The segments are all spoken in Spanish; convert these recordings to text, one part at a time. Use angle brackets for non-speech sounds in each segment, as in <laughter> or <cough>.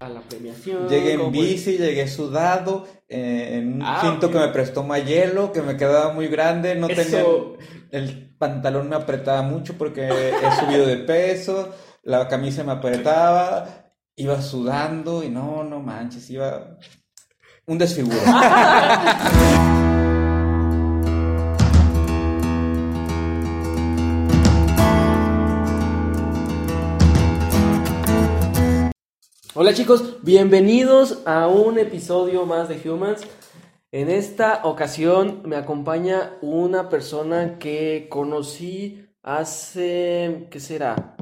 a la premiación. Llegué en bici, llegué sudado, eh, en un Ah, cinto que me prestó Mayelo, que me quedaba muy grande, no tenía Eso. el pantalón me apretaba mucho porque he <laughs> subido de peso, la camisa me apretaba, iba sudando y no, no manches, iba un desfiguro. <laughs> Hola chicos, bienvenidos a un episodio más de Humans. En esta ocasión me acompaña una persona que conocí hace, ¿qué será?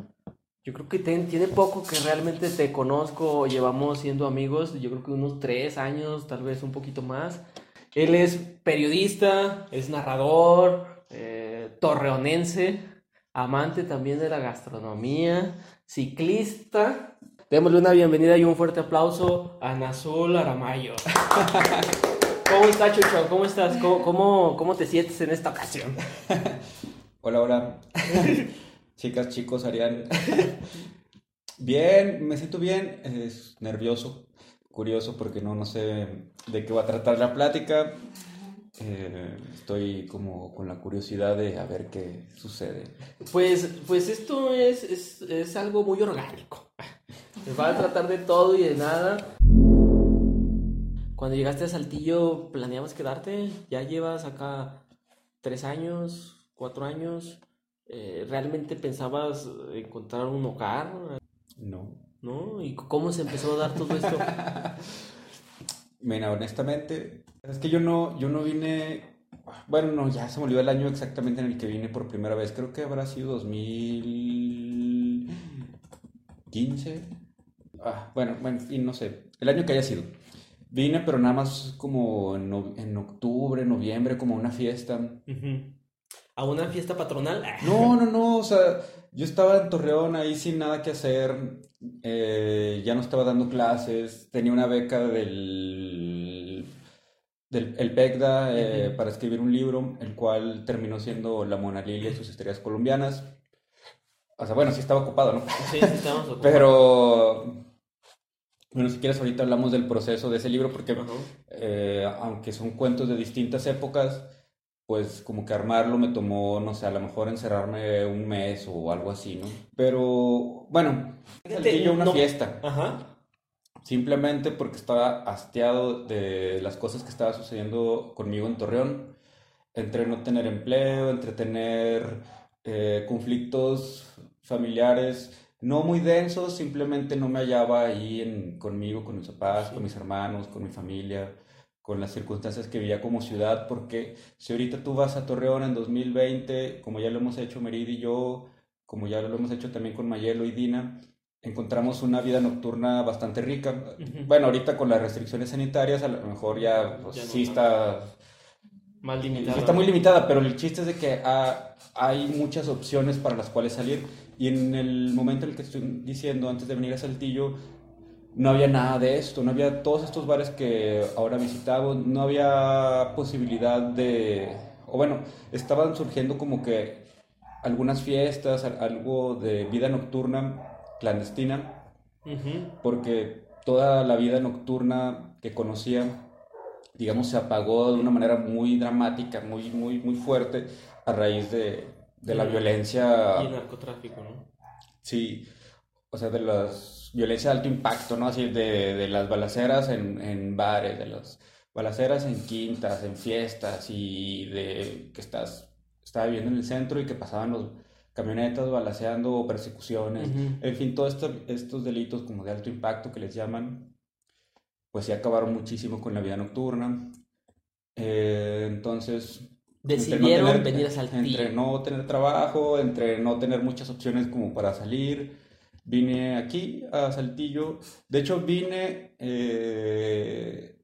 Yo creo que tiene poco que realmente te conozco, llevamos siendo amigos, yo creo que unos tres años, tal vez un poquito más. Él es periodista, es narrador, eh, torreonense, amante también de la gastronomía, ciclista. Démosle una bienvenida y un fuerte aplauso a Nazul Aramayo. <laughs> ¿Cómo estás, Chucho? ¿Cómo estás? ¿Cómo, cómo, cómo te sientes en esta ocasión? <laughs> Hola, hola. <laughs> Chicas, chicos, Arián. Bien, me siento bien, es nervioso, curioso porque no, no sé de qué va a tratar la plática. Eh, estoy como con la curiosidad de a ver qué sucede. Pues, pues esto es, es, es algo muy orgánico. Se va a tratar de todo y de nada. Cuando llegaste a Saltillo, ¿planeabas quedarte? Ya llevas acá tres años, cuatro años. Eh, ¿Realmente pensabas encontrar un hogar? No. ¿No? ¿Y cómo se empezó a dar todo esto? <laughs> Mira, honestamente, es que yo no, yo no vine, bueno, no, ya se me olvidó el año exactamente en el que vine por primera vez, creo que habrá sido 2015. Ah, bueno, bueno, y no sé, el año que haya sido. Vine, pero nada más como en, no- en octubre, noviembre, como una fiesta. ¿A una fiesta patronal? <laughs> No, no, no, o sea, yo estaba en Torreón ahí sin nada que hacer, eh, ya no estaba dando clases, tenía una beca del, del el PECDA eh, para escribir un libro, el cual terminó siendo La Mona Lilia y sus estrellas colombianas. O sea, bueno, sí estaba ocupado, ¿no? Sí, sí, <laughs> estamos ocupados. Pero, bueno, si quieres ahorita hablamos del proceso de ese libro, porque eh, aunque son cuentos de distintas épocas, pues como que armarlo me tomó, no sé, a lo mejor encerrarme un mes o algo así, ¿no? Pero bueno, Saltillo una no- fiesta, Ajá. simplemente porque estaba hastiado de las cosas que estaba sucediendo conmigo en Torreón, entre no tener empleo, entre tener eh, conflictos familiares no muy densos, simplemente no me hallaba ahí en, conmigo, con mis papás, con mis hermanos, con mi familia, con las circunstancias que vivía como ciudad, porque si ahorita tú vas a Torreón en 2020, como ya lo hemos hecho Merida y yo, como ya lo hemos hecho también con Mayelo y Dina, encontramos una vida nocturna bastante rica. Bueno, ahorita con las restricciones sanitarias a lo mejor ya, pues, Ya no sí está Mal limitado. está muy limitada, pero el chiste es de que ah, hay muchas opciones para las cuales salir. Y en el momento en el que estoy diciendo, antes de venir a Saltillo, no había nada de esto, no había todos estos bares que ahora visitamos, no había posibilidad de, o bueno, estaban surgiendo como que algunas fiestas, al- algo de vida nocturna clandestina, Ujú. porque toda la vida nocturna que conocía, digamos, se apagó de una manera muy dramática, muy, muy, muy fuerte a raíz de, de la Mm. violencia, Y el narcotráfico, ¿no? sí, o sea, de las violencia de alto impacto, ¿no? Así de, de las balaceras en, en bares, de las balaceras en quintas, en fiestas y de que estás, estaba viviendo en el centro y que pasaban los camionetas balaceando o persecuciones. Ujú. En fin, todos estos, estos delitos como de alto impacto que les llaman, pues sí acabaron muchísimo con la vida nocturna. Eh, entonces, no Decidieron tener- venir a Saltillo. Entre no tener trabajo, entre no tener muchas opciones como para salir, vine aquí a Saltillo. De hecho, vine, eh,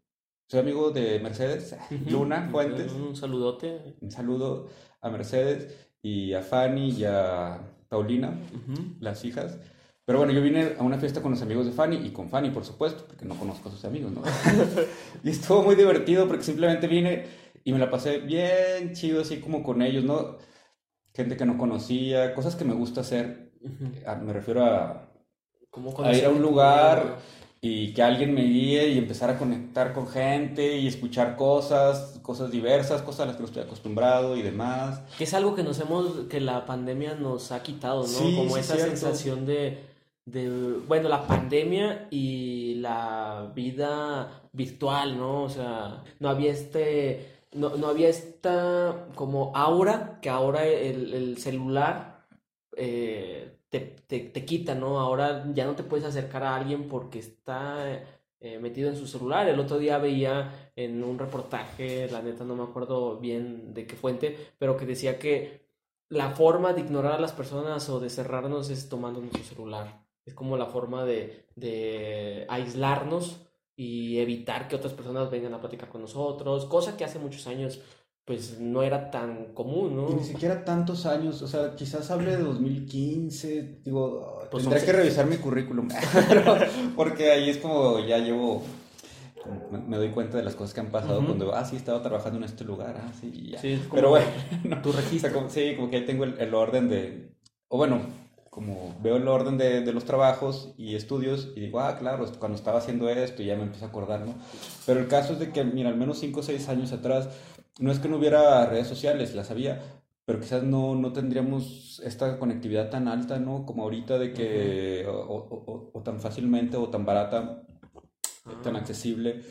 soy amigo de Mercedes. Luna Fuentes. Un saludote. Un saludo a Mercedes y a Fanny y a Paulina las hijas. Pero bueno, yo vine a una fiesta con los amigos de Fanny y con Fanny, por supuesto, porque no conozco a sus amigos, ¿no? <laughs> y estuvo muy divertido porque simplemente vine y me la pasé bien chido, así como con ellos, ¿no? Gente que no conocía, cosas que me gusta hacer. Ah, Me refiero a, ¿Cómo a ir a un lugar y que alguien me guíe y empezar a conectar con gente y escuchar cosas, cosas diversas, cosas a las que no estoy acostumbrado y demás. Que es algo que nos hemos, que la pandemia nos ha quitado, ¿no? Sí, Como sí, esa cierto. sensación de, de, bueno, la pandemia y la vida virtual, ¿no? O sea, no había este, no, no había esta como aura que ahora el, el celular eh, te, te, te quita, ¿no? Ahora ya no te puedes acercar a alguien porque está eh, metido en su celular. El otro día veía en un reportaje, la neta no me acuerdo bien de qué fuente, pero que decía que la forma de ignorar a las personas o de cerrarnos es tomando nuestro celular. Es como la forma de, de aislarnos y evitar que otras personas vengan a platicar con nosotros, cosa que hace muchos años pues no era tan común, ¿no? Y ni siquiera tantos años, o sea, quizás hable de 2015, digo, Pues tendré que revisar mi currículum, <laughs> porque ahí es como ya llevo, me- doy cuenta de las cosas que han pasado Ujú. cuando, ah, sí, estaba trabajando en este lugar, ah, sí, ya. Sí, Pero bueno, <laughs> tu <laughs> o sea, registro. como- sí, como que ahí tengo el, el orden de, o bueno, como veo el orden de, de los trabajos y estudios y digo, ah, claro, cuando estaba haciendo esto ya me empiezo a acordar, ¿no? Pero el caso es de que, mira, al menos 5 o 6 años atrás, no es que no hubiera redes sociales, las había, pero quizás no, no tendríamos esta conectividad tan alta, ¿no? Como ahorita de que, o, o- o- o tan fácilmente o tan barata, tan Ah. accesible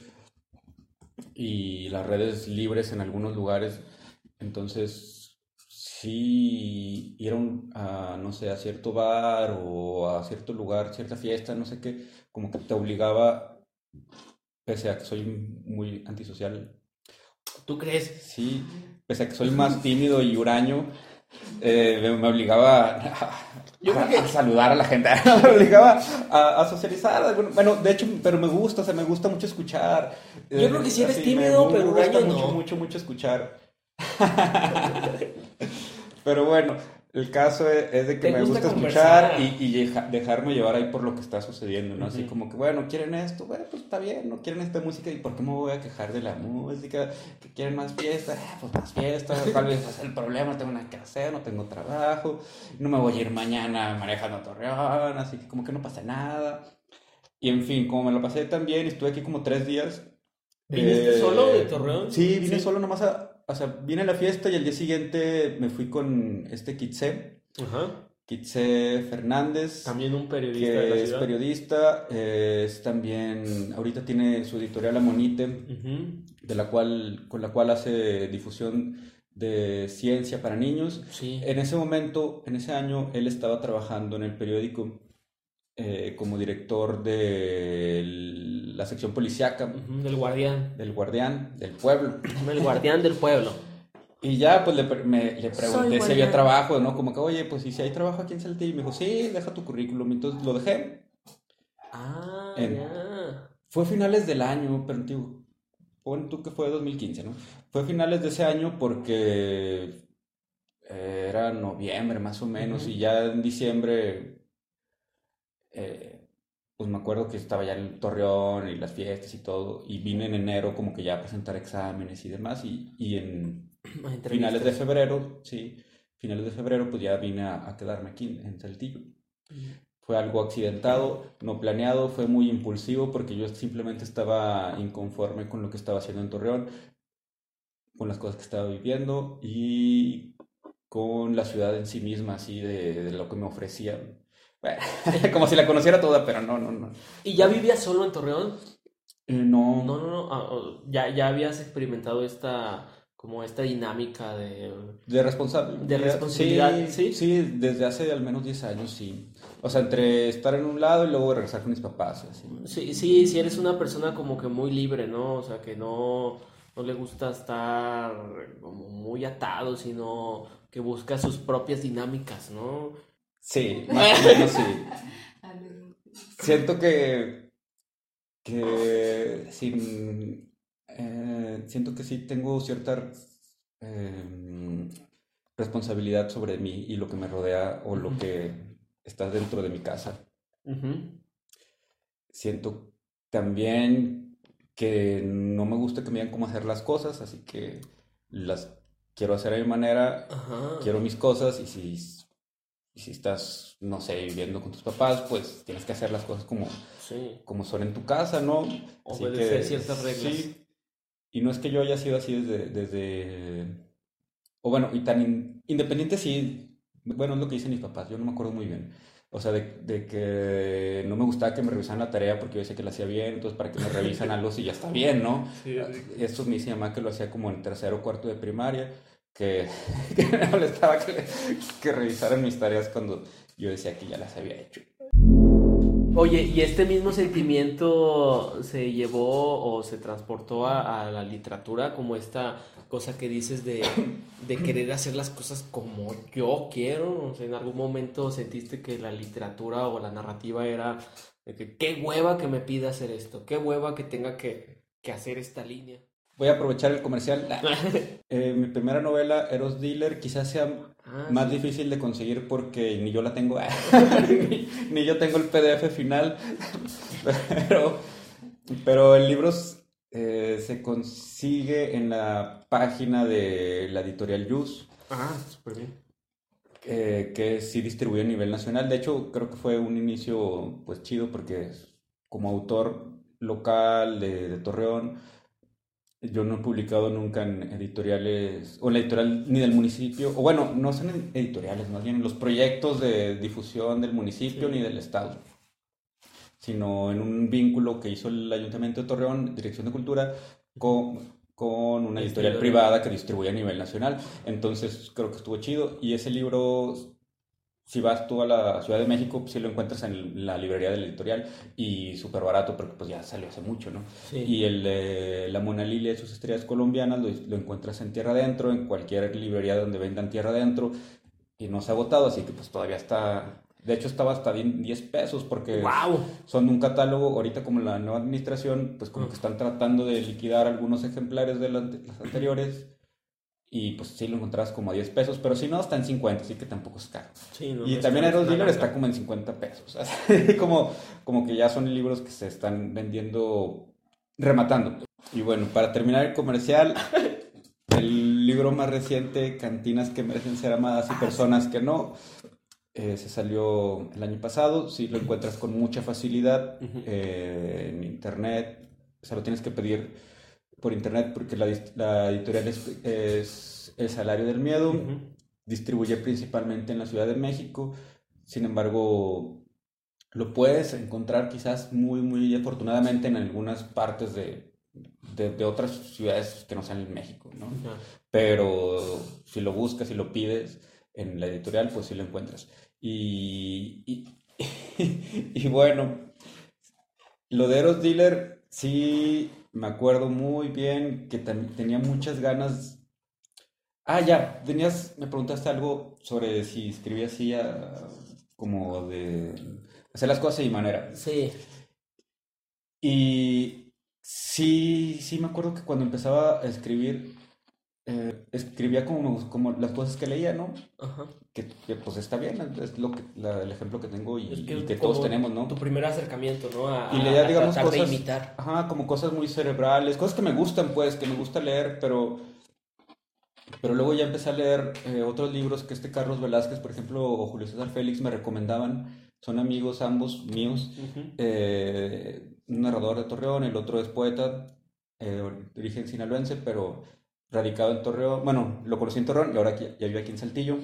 y las redes libres en algunos lugares. Entonces, sí, ir a, un- a, no sé, a cierto bar o a cierto lugar, cierta fiesta, no sé qué, como que te obligaba, pese a que soy muy antisocial, ¿Tú crees? sí, pese a que soy más tímido y huraño, eh, me, me obligaba a, Yo creo a- que- a saludar a la gente, <laughs> me obligaba a, a socializar. Bueno, de hecho, pero me gusta, o sea, me gusta mucho escuchar. Yo Eh, creo que sí eres así, tímido, me, me pero gusta huraño mucho, no. mucho, mucho escuchar. <laughs> Pero bueno, el caso es, es de que me gusta gusta escuchar y, y deja- dejarme llevar ahí por lo que está sucediendo, ¿no? Así como que, bueno, quieren esto, bueno, pues está bien, no quieren esta música, ¿y por qué me voy a quejar de la música? ¿Que quieren más fiesta? Ah, pues más fiesta, ¿cuál es el problema? No tengo nada que hacer, no tengo trabajo, no me voy a ir mañana manejando a Torreón, así que como que no pasa nada. Y en fin, como me lo pasé tan bien, estuve aquí como tres días. ¿Viniste eh, solo de Torreón? Sí, vine Sí. solo nomás a, o sea, vine a la fiesta y al día siguiente me fui con este Kitse, Ajá. Kitse Fernández, También un periodista de la que es ciudad. periodista, eh, es también, ahorita tiene su editorial Amonite, Ujú. de la cual, con la cual hace difusión de ciencia para niños. Sí. En ese momento, en ese año, él estaba trabajando en el periódico eh, como director de la sección policíaca Ujú, Del guardián. del Guardián del Pueblo. El guardián del pueblo. Y ya, pues le, me- le pregunté si había trabajo, ¿no? Como que, oye, pues, ¿y si hay trabajo aquí en Saltillo? Y me dijo, sí, deja tu currículum. Entonces lo dejé. Ah, En- ya. Fue a finales del año, pero pon tú que fue 2015, ¿no? Fue a finales de ese año porque era noviembre más o menos y ya en diciembre, eh, pues me acuerdo que estaba ya en Torreón y las fiestas y todo, y vine en enero como que ya a presentar exámenes y demás, y, y en <clears throat> finales de febrero, sí, finales de febrero, pues ya vine a, a quedarme aquí en Saltillo. Fue algo accidentado, no planeado, fue muy impulsivo porque yo simplemente estaba inconforme con lo que estaba haciendo en Torreón, con las cosas que estaba viviendo y con la ciudad en sí misma, así de, de lo que me ofrecían. Bueno, <laughs> como si la conociera toda, pero no, no, no. ¿Y ya vivías solo en Torreón? Eh, no, No, no, no. ah, ya, ya habías experimentado esta, como esta dinámica de... De responsabilidad. De responsabilidad, ¿sí? Sí, desde hace al menos 10 años, sí. O sea, entre estar en un lado y luego regresar con mis papás, así. Sí, sí, sí eres una persona como que muy libre, ¿no? O sea, que no, no le gusta estar como muy atado, sino que busca sus propias dinámicas, ¿no? Sí, <laughs> más o menos sí. Siento que, que sí, eh, siento que sí tengo cierta eh, responsabilidad sobre mí y lo que me rodea o lo que está dentro de mi casa. Ujú. Siento también que no me gusta que me digan cómo hacer las cosas, así que las quiero hacer a mi manera, Ajá. quiero mis cosas y si Y si estás, no sé, viviendo con tus papás, pues tienes que hacer las cosas como, Sí. como son en tu casa, ¿no? Obedecer ciertas reglas. Sí. Y no es que yo haya sido así desde, desde... O bueno, y tan in- independiente sí, bueno, es lo que dicen mis papás, yo no me acuerdo muy bien. O sea, de, de que no me gustaba que me revisaran la tarea porque yo decía que la hacía bien, entonces para que me revisan algo si ya está bien, ¿no? <laughs> Sí, Esto me dice mi mamá que lo hacía como en tercero o cuarto de primaria, que, <laughs> que me molestaba que, revisaran mis tareas cuando yo decía que ya las había hecho. Oye, ¿y este mismo sentimiento se llevó o se transportó a, la literatura como esta cosa que dices de, de querer hacer las cosas como yo quiero? O sea, ¿en algún momento sentiste que la literatura o la narrativa era que qué hueva que me pida hacer esto, qué hueva que tenga que, que hacer esta línea? Voy a aprovechar el comercial. <laughs> Eh, mi primera novela, Eros Dealer, quizás sea Ah, más sí. difícil de conseguir porque ni yo la tengo, ni, <laughs> <laughs> ni yo tengo el PDF final, pero, pero el libro eh, se consigue en la página de la editorial Yus, Ah, súper bien. eh, que sí distribuye a nivel nacional. De hecho, creo que fue un inicio pues chido porque como autor local de, de Torreón, yo no he publicado nunca en editoriales, o en la editorial ni del municipio, o bueno, no son ed- editoriales, más bien en los proyectos de difusión del municipio Sí. ni del estado, sino en un vínculo que hizo el Ayuntamiento de Torreón, Dirección de Cultura, con, con una editorial privada que distribuye a nivel nacional. Entonces creo que estuvo chido. Y ese libro, si vas tú a la Ciudad de México, pues sí lo encuentras en la librería de la editorial y súper barato porque pues ya salió hace mucho, ¿no? Sí. Y el de La Mona Lilia y sus estrellas colombianas lo, lo encuentras en Tierra Adentro, en cualquier librería donde vendan Tierra Adentro y no se ha agotado, así que pues todavía está... De hecho estaba hasta 10 pesos porque ¡Wow! son un catálogo, ahorita como la nueva administración, pues como que están tratando de liquidar algunos ejemplares de las anteriores y pues sí lo encontrabas como a 10 pesos, pero si no está en 50, así que tampoco es caro. Sí, no, Y no también Eros Dealer está como en 50 pesos. <laughs> así como, como que ya son libros que se están vendiendo, rematando. Y bueno, para terminar el comercial, <laughs> el libro más reciente, Cantinas que merecen ser amadas y personas que no, eh, se salió el año pasado. Sí lo encuentras con mucha facilidad eh, en internet. O sea, lo tienes que pedir por internet porque la, la editorial es, es El Salario del Miedo Ujú. distribuye principalmente en la Ciudad de México. Sin embargo, lo puedes encontrar quizás muy, muy afortunadamente en algunas partes de, de, de otras ciudades que no sean en México, ¿no? Ajá. Pero si lo buscas y lo pides en la editorial, pues sí lo encuentras. Y, y, <laughs> y bueno, lo de Eros Dealer, sí me acuerdo muy bien que tenía muchas ganas. Ah, ya, tenías, me preguntaste algo sobre si escribía así ah, como de hacer las cosas de mi manera. Sí. Y sí, sí me acuerdo que cuando empezaba a escribir, eh, escribía como, como las cosas que leía, ¿no? Ajá. Que, que, pues está bien, es lo que, la- el ejemplo que tengo y, Es y es que todos tenemos, ¿no? Tu primer acercamiento, ¿no? A, Y leía, a digamos, tratar de cosas- imitar. Ajá, como cosas muy cerebrales, cosas que me gustan, pues, que me gusta leer, pero, pero luego ya empecé a leer eh, otros libros que este Carlos Velázquez, por ejemplo, o Julio César Félix me recomendaban, son amigos ambos míos, eh, un narrador de Torreón, el otro es poeta, de origen sinaloense, pero radicado en Torreón, bueno, lo conocí en Torreón y ahora aquí- ya vive aquí en Saltillo.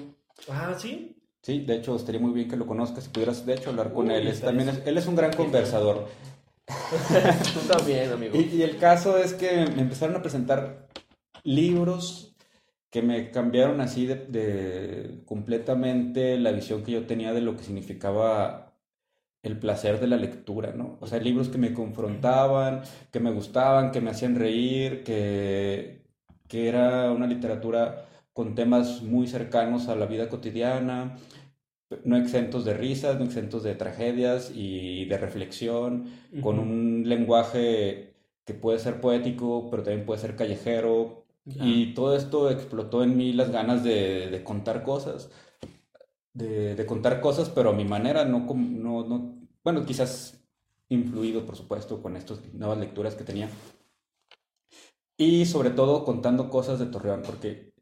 Ah, sí. Sí, de hecho, estaría muy bien que lo conozcas, si pudieras, de hecho, hablar con Uy, él. Es, también es- él es un gran conversador. <laughs> Tú también, amigo. Y, y el caso es que me empezaron a presentar libros que me cambiaron así de, de completamente la visión que yo tenía de lo que significaba el placer de la lectura, ¿no? O sea, libros que me confrontaban, que me gustaban, que me hacían reír, que, que era una literatura con temas muy cercanos a la vida cotidiana, no exentos de risas, no exentos de tragedias y de reflexión con un lenguaje que puede ser poético, pero también puede ser callejero. Y todo esto explotó en mí las ganas de, de contar cosas, de, de contar cosas, pero a mi manera, no, no, no, bueno, quizás influido, por supuesto, con estas nuevas lecturas que tenía. Y sobre todo contando cosas de Torreón, porque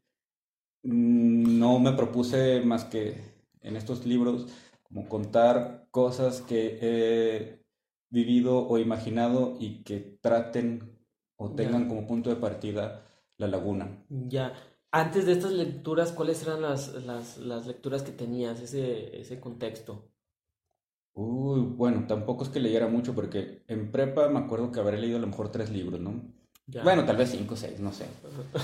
no me propuse más que en estos libros, como contar cosas que he vivido o imaginado y que traten o tengan como punto de partida la laguna. Ya. Antes de estas lecturas, ¿cuáles eran las, las, las lecturas que tenías, ese, ese contexto? Uy, bueno, tampoco es que leyera mucho porque en prepa me acuerdo que habré leído a lo mejor tres libros, ¿no? Ya. Bueno, tal vez cinco o seis, no sé.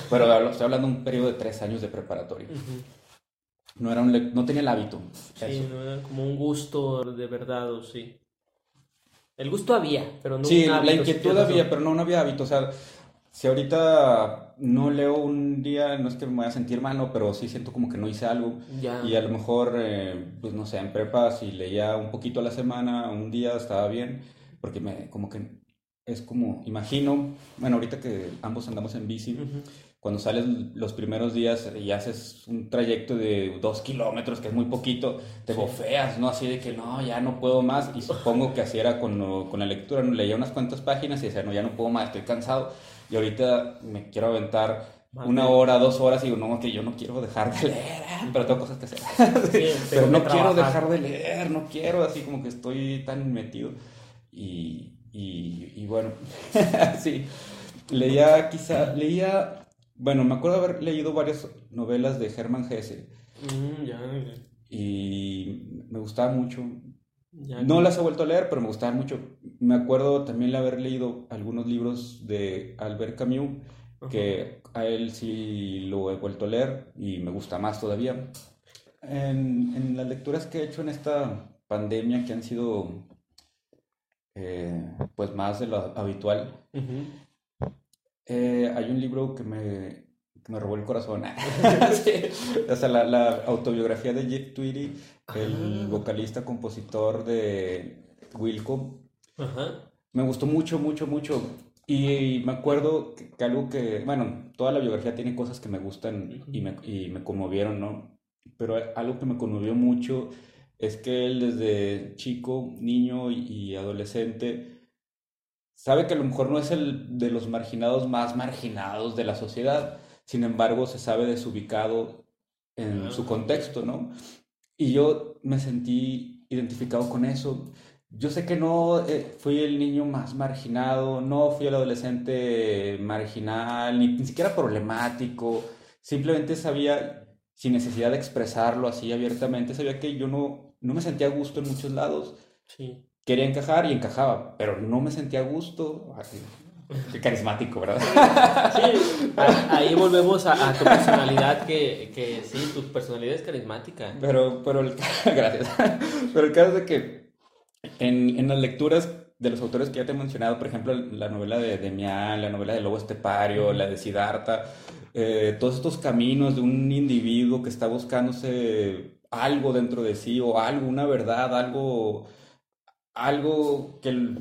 Pero hablo- estoy hablando de un periodo de tres años de preparatoria. Ujú. No, era un no tenía el hábito. Sí, eso. no era como un gusto de verdad, o sí. El gusto había, pero no Sí, un la hábito, sí inquietud había, pero no, no había hábito. O sea, si ahorita no leo un día, no es que me vaya a sentir mal, no, pero sí siento como que no hice algo. Ya. Y a lo mejor, eh, pues no sé, en prepa, si leía un poquito a la semana, un día estaba bien, porque me, como que es como, imagino, bueno, ahorita que ambos andamos en bici, cuando sales los primeros días y haces un trayecto de dos kilómetros, que es muy poquito, te Sí. bofeas, ¿no? Así de que no, ya no puedo más. Y supongo que así era con, con la lectura, ¿no? leía unas cuantas páginas y decía, no, ya no puedo más, estoy cansado. Y ahorita me quiero aventar una hora, dos horas y digo, no, que yo no quiero dejar de leer, <laughs> pero tengo cosas que hacer. Sí, <laughs> pero no quiero trabajar. dejar de leer, no quiero, así como que estoy tan metido. Y, y, y bueno, <laughs> sí, leía quizá, leía, bueno, me acuerdo haber leído varias novelas de Hermann Hesse Mm, ya, y me gustaba mucho. ya. No las he vuelto a leer, pero me gustaban mucho. Me acuerdo también de haber leído algunos libros de Albert Camus, Ajá. que a él sí lo he vuelto a leer y me gusta más todavía. En, en las lecturas que he hecho en esta pandemia, que han sido eh, pues más de lo habitual, eh, hay un libro que me, que me robó el corazón. <laughs> <laughs> Sí. O sea, la, la autobiografía de Jeff Tweedy, el Ah. vocalista, compositor de Wilco. Me gustó mucho, mucho, mucho. Y me acuerdo que, que algo que, bueno, toda la biografía tiene cosas que me gustan y me, y me conmovieron, ¿no? Pero algo que me conmovió mucho es que él desde chico, niño y, adolescente sabe que a lo mejor no es el de los marginados más marginados de la sociedad, sin embargo se sabe desubicado en su contexto, ¿no? Y yo me sentí identificado con eso. Yo sé que no eh, fui el niño más marginado, no fui el adolescente marginal, ni, ni siquiera problemático, simplemente sabía, sin necesidad de expresarlo así abiertamente, sabía que yo no, no me sentía a gusto en muchos lados. Sí. Quería encajar y encajaba, pero no me sentía a gusto. Qué carismático, ¿verdad? Sí, ahí volvemos a, a tu personalidad, que, que sí, tu personalidad es carismática. Pero, pero el, <laughs> gracias. Pero el caso es de que en, en las lecturas de los autores que ya te he mencionado, por ejemplo, la novela de Demián, la novela de Lobo Estepario, la de Siddhartha, eh, todos estos caminos de un individuo que está buscándose algo dentro de sí o algo, una verdad, algo, algo que,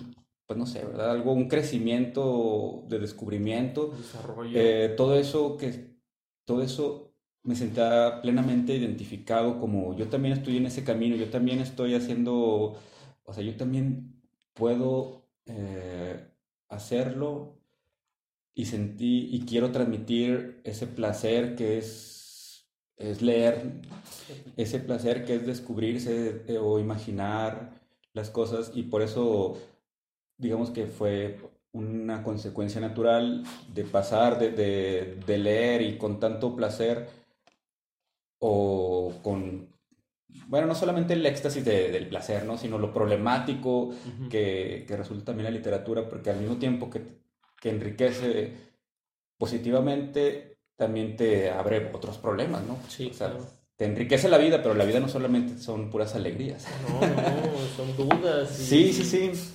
pues no sé, ¿verdad? Algo, un crecimiento de descubrimiento. Desarrollo. Eh, todo eso que todo eso me sentía plenamente identificado como yo también estoy en ese camino, yo también estoy haciendo, o sea, yo también puedo eh, hacerlo y sentí y quiero transmitir ese placer que es, es leer, ese placer que es descubrirse eh, o imaginar las cosas y por eso digamos que fue una consecuencia natural de pasar de, de- de leer y con tanto placer o con, bueno, no solamente el éxtasis de- del placer, ¿no? Sino lo problemático que, que resulta también la literatura, porque al mismo tiempo que, que enriquece positivamente, también te abre otros problemas, ¿no? Sí, O sea, claro. te enriquece la vida, pero la vida no solamente son puras alegrías. No, no, son dudas. y- Sí, sí, sí.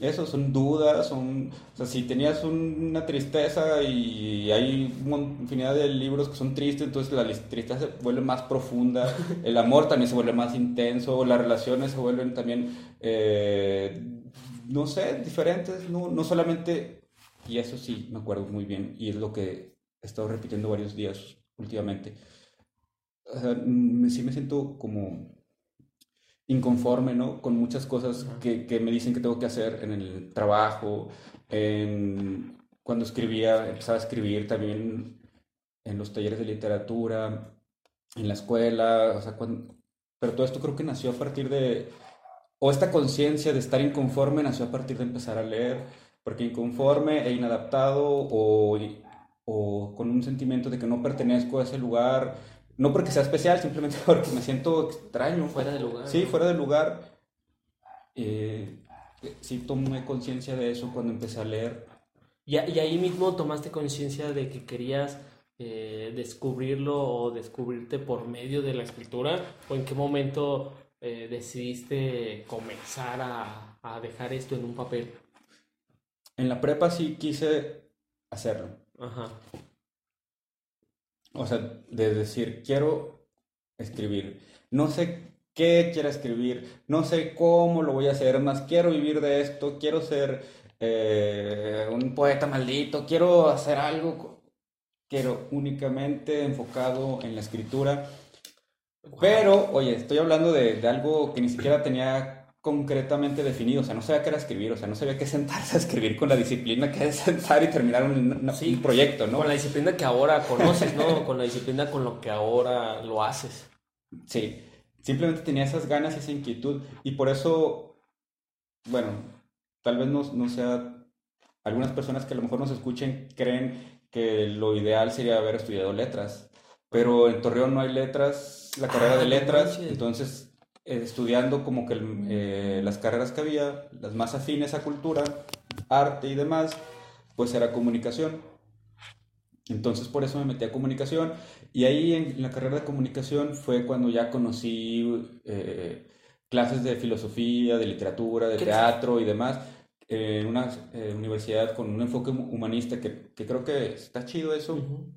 Eso, son dudas, son... O sea, si tenías un- una tristeza y hay infinidad de libros que son tristes, entonces la tristeza se vuelve más profunda, <laughs> el amor también se vuelve más intenso, las relaciones se vuelven también, eh, no sé, diferentes, no, no solamente... Y eso sí, me acuerdo muy bien, y es lo que he estado repitiendo varios días últimamente. O sea, sí me siento como inconforme, ¿no? Con muchas cosas que, que me dicen que tengo que hacer en el trabajo, en- cuando escribía, empezaba a escribir también en los talleres de literatura. en la escuela, o sea, cuando, pero todo esto creo que nació a partir de, o esta conciencia de estar inconforme nació a partir de empezar a leer, porque inconforme e inadaptado o, o con un sentimiento de que no pertenezco a ese lugar, no porque sea especial, simplemente <laughs> porque me siento extraño. Fuera de lugar. Sí, fuera de lugar. Eh, sí tomé conciencia de eso cuando empecé a leer. Y, y ahí mismo tomaste conciencia de que querías eh, descubrirlo o descubrirte por medio de la escritura? ¿O en qué momento eh, decidiste comenzar a, a, dejar esto en un papel? En la prepa sí quise hacerlo. Ajá. O sea, de decir, quiero escribir. No sé qué quiero escribir, no sé cómo lo voy a hacer, más quiero vivir de esto, quiero ser eh, un poeta maldito, quiero hacer algo, quiero únicamente enfocado en la escritura. Pero, oye, estoy hablando de, de, algo que ni siquiera tenía concretamente definido, o sea, no sabía qué era escribir, o sea, no sabía qué sentarse a escribir con la disciplina que es sentar y terminar un, un, sí, proyecto, ¿no? Con la disciplina que ahora conoces, ¿no? con la disciplina con lo que ahora lo haces. Sí, simplemente tenía esas ganas y esa inquietud y por eso, bueno, tal vez no, no sea, algunas personas que a lo mejor nos escuchen creen que lo ideal sería haber estudiado letras, pero en Torreón no hay letras, la carrera Ah, de letras, entonces estudiando como que eh, las carreras que había, las más afines a cultura, arte y demás, pues era comunicación. Entonces por eso me metí a comunicación y ahí en la carrera de comunicación fue cuando ya conocí eh, clases de filosofía, de literatura, de ¿Qué- teatro y demás eh, en una eh, universidad con un enfoque humanista que, que creo que está chido eso. Ujú.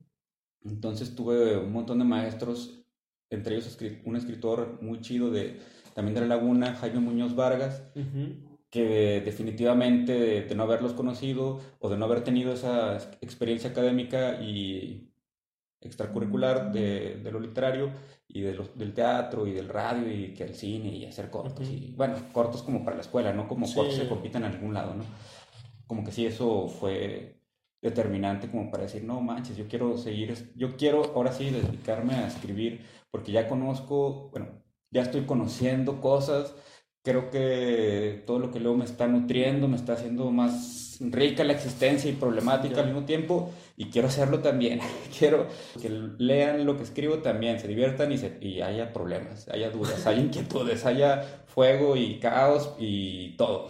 Entonces tuve un montón de maestros, entre ellos un escritor muy chido de también de La Laguna, Jaime Muñoz Vargas, Ujú. que definitivamente de, de no haberlos conocido o de no haber tenido esa experiencia académica y extracurricular de, de lo literario y de los- del teatro y del radio y que el cine y hacer cortos. Ujú. Y, bueno, cortos como para la escuela, no como Sí. cortos que compiten en algún lado, ¿no? Como que sí, eso fue determinante como para decir, no manches, yo quiero seguir, yo quiero ahora sí dedicarme a escribir porque ya conozco, bueno, ya estoy conociendo cosas, creo que todo lo que leo me está nutriendo, me está haciendo más rica la existencia y problemática al mismo tiempo y quiero hacerlo también, <laughs> quiero que lean lo que escribo también, se diviertan y, se- y haya problemas, haya dudas, haya <laughs> inquietudes, haya fuego y caos y todo.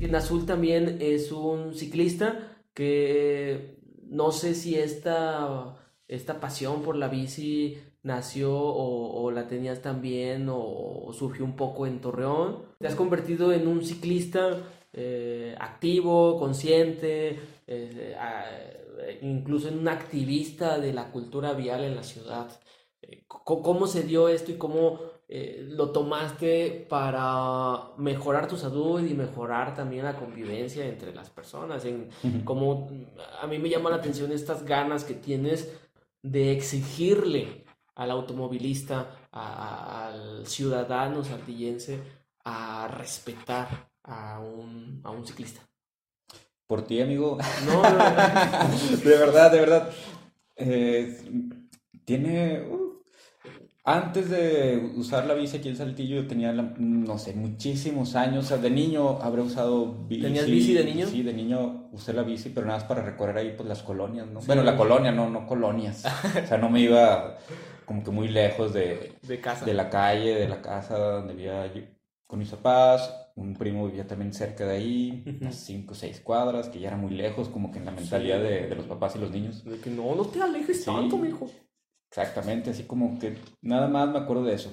En Azul también es un ciclista que no sé si esta, esta pasión por la bici nació o, o la tenías también o, o surgió un poco en Torreón. Te has convertido en un ciclista eh, activo, consciente, eh, incluso en un activista de la cultura vial en la ciudad. Eh, ¿Cómo se dio esto y cómo lo tomaste para mejorar tu salud y mejorar también la convivencia entre las personas? En, como a mí me llama la atención estas ganas que tienes de exigirle al automovilista, a- a- al ciudadano saltillense, a respetar a un, a un ciclista. Por ti, amigo. No, <laughs> no, no. de verdad, de verdad. Eh, tiene. uh, antes de usar la bici aquí en Saltillo, yo tenía, la- no sé, muchísimos años. O sea, de niño habré usado bici. ¿Tenías bici de niño? Sí, de niño usé la bici, pero nada más para recorrer ahí pues, las colonias, ¿no? Sí. Bueno, la colonia, no, no colonias. o sea, no me iba como que muy lejos de, de casa. de la calle, de la casa donde vivía yo con mis papás. Un primo vivía también cerca de ahí, unas 5 o 6 cuadras, que ya era muy lejos, como que en la mentalidad Sí. de, de los papás y los niños. De que no, no te alejes tanto, mijo. Exactamente, así como que nada más me acuerdo de eso.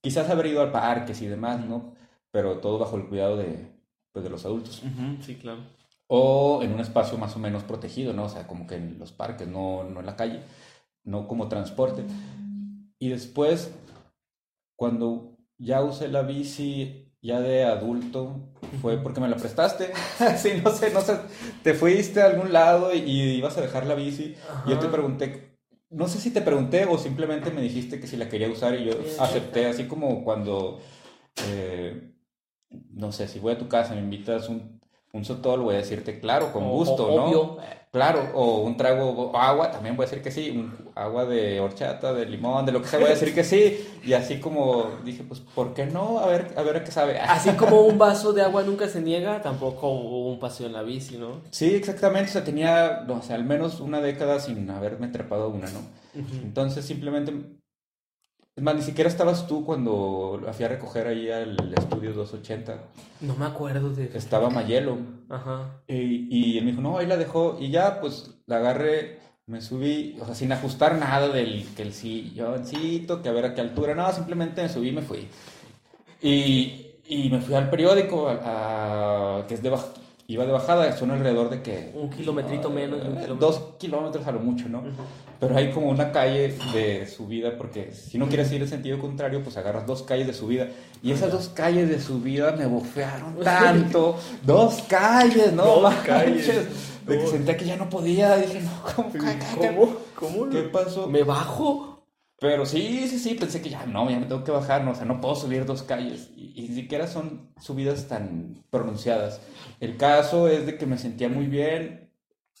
Quizás haber ido al parques y demás, ¿no? Pero todo bajo el cuidado de, pues, de los adultos. Sí, claro. O en un espacio más o menos protegido, ¿no? O sea, como que en los parques, no, no en la calle, no como transporte. Y después, cuando ya usé la bici ya de adulto, fue porque me la prestaste. <laughs> sí, no sé, no sé, te fuiste a algún lado y, y ibas a dejar la bici. Y yo te Ajá. pregunté, no sé si te pregunté o simplemente me dijiste que si la quería usar y yo acepté, así como cuando, eh, no sé, si voy a tu casa, me invitas un, un sotol voy a decirte claro, con O- gusto, o- ¿no? obvio. Claro, o un trago, o agua, también voy a decir que sí, un agua de horchata, de limón, de lo que sea, voy a decir que sí. Y así como dije, pues, ¿por qué no? A ver, a ver a qué sabe. Así <laughs> como un vaso de agua nunca se niega, tampoco hubo un paseo en la bici, ¿no? Sí, exactamente, o sea, tenía, no sé, al menos una década sin haberme trepado una, ¿no? Entonces simplemente, es más, ni siquiera estabas tú cuando la fui a recoger ahí al estudio 280, No me acuerdo de... estaba Mayelo. Ajá. Y, y él me dijo, no, ahí la dejó. Y ya, pues, la agarré, me subí, o sea, sin ajustar nada del que el silloncito, que a ver a qué altura. No, simplemente me subí y me fui. Y, y me fui al periódico, a, a- que es de iba de bajada, son alrededor de que... Un kilometrito menos un kilómetro. Dos kilómetros a lo mucho, ¿no? Pero hay como una calle de subida, porque si no quieres ir en sentido contrario, pues agarras dos calles de subida. Y esas dos calles de subida me bofearon <laughs> tanto. dos calles, ¿no? Dos calles. De que sentía que ya no podía. Dije, no, ¿cómo? ¿Qué, qué- ¿Cómo? ¿Cómo? qué pasó? ¿Me bajo? Pero sí, sí, sí, pensé que ya no, ya me tengo que bajar, no, o sea, no puedo subir dos calles. Y, y ni siquiera son subidas tan pronunciadas. El caso es de que me sentía muy bien,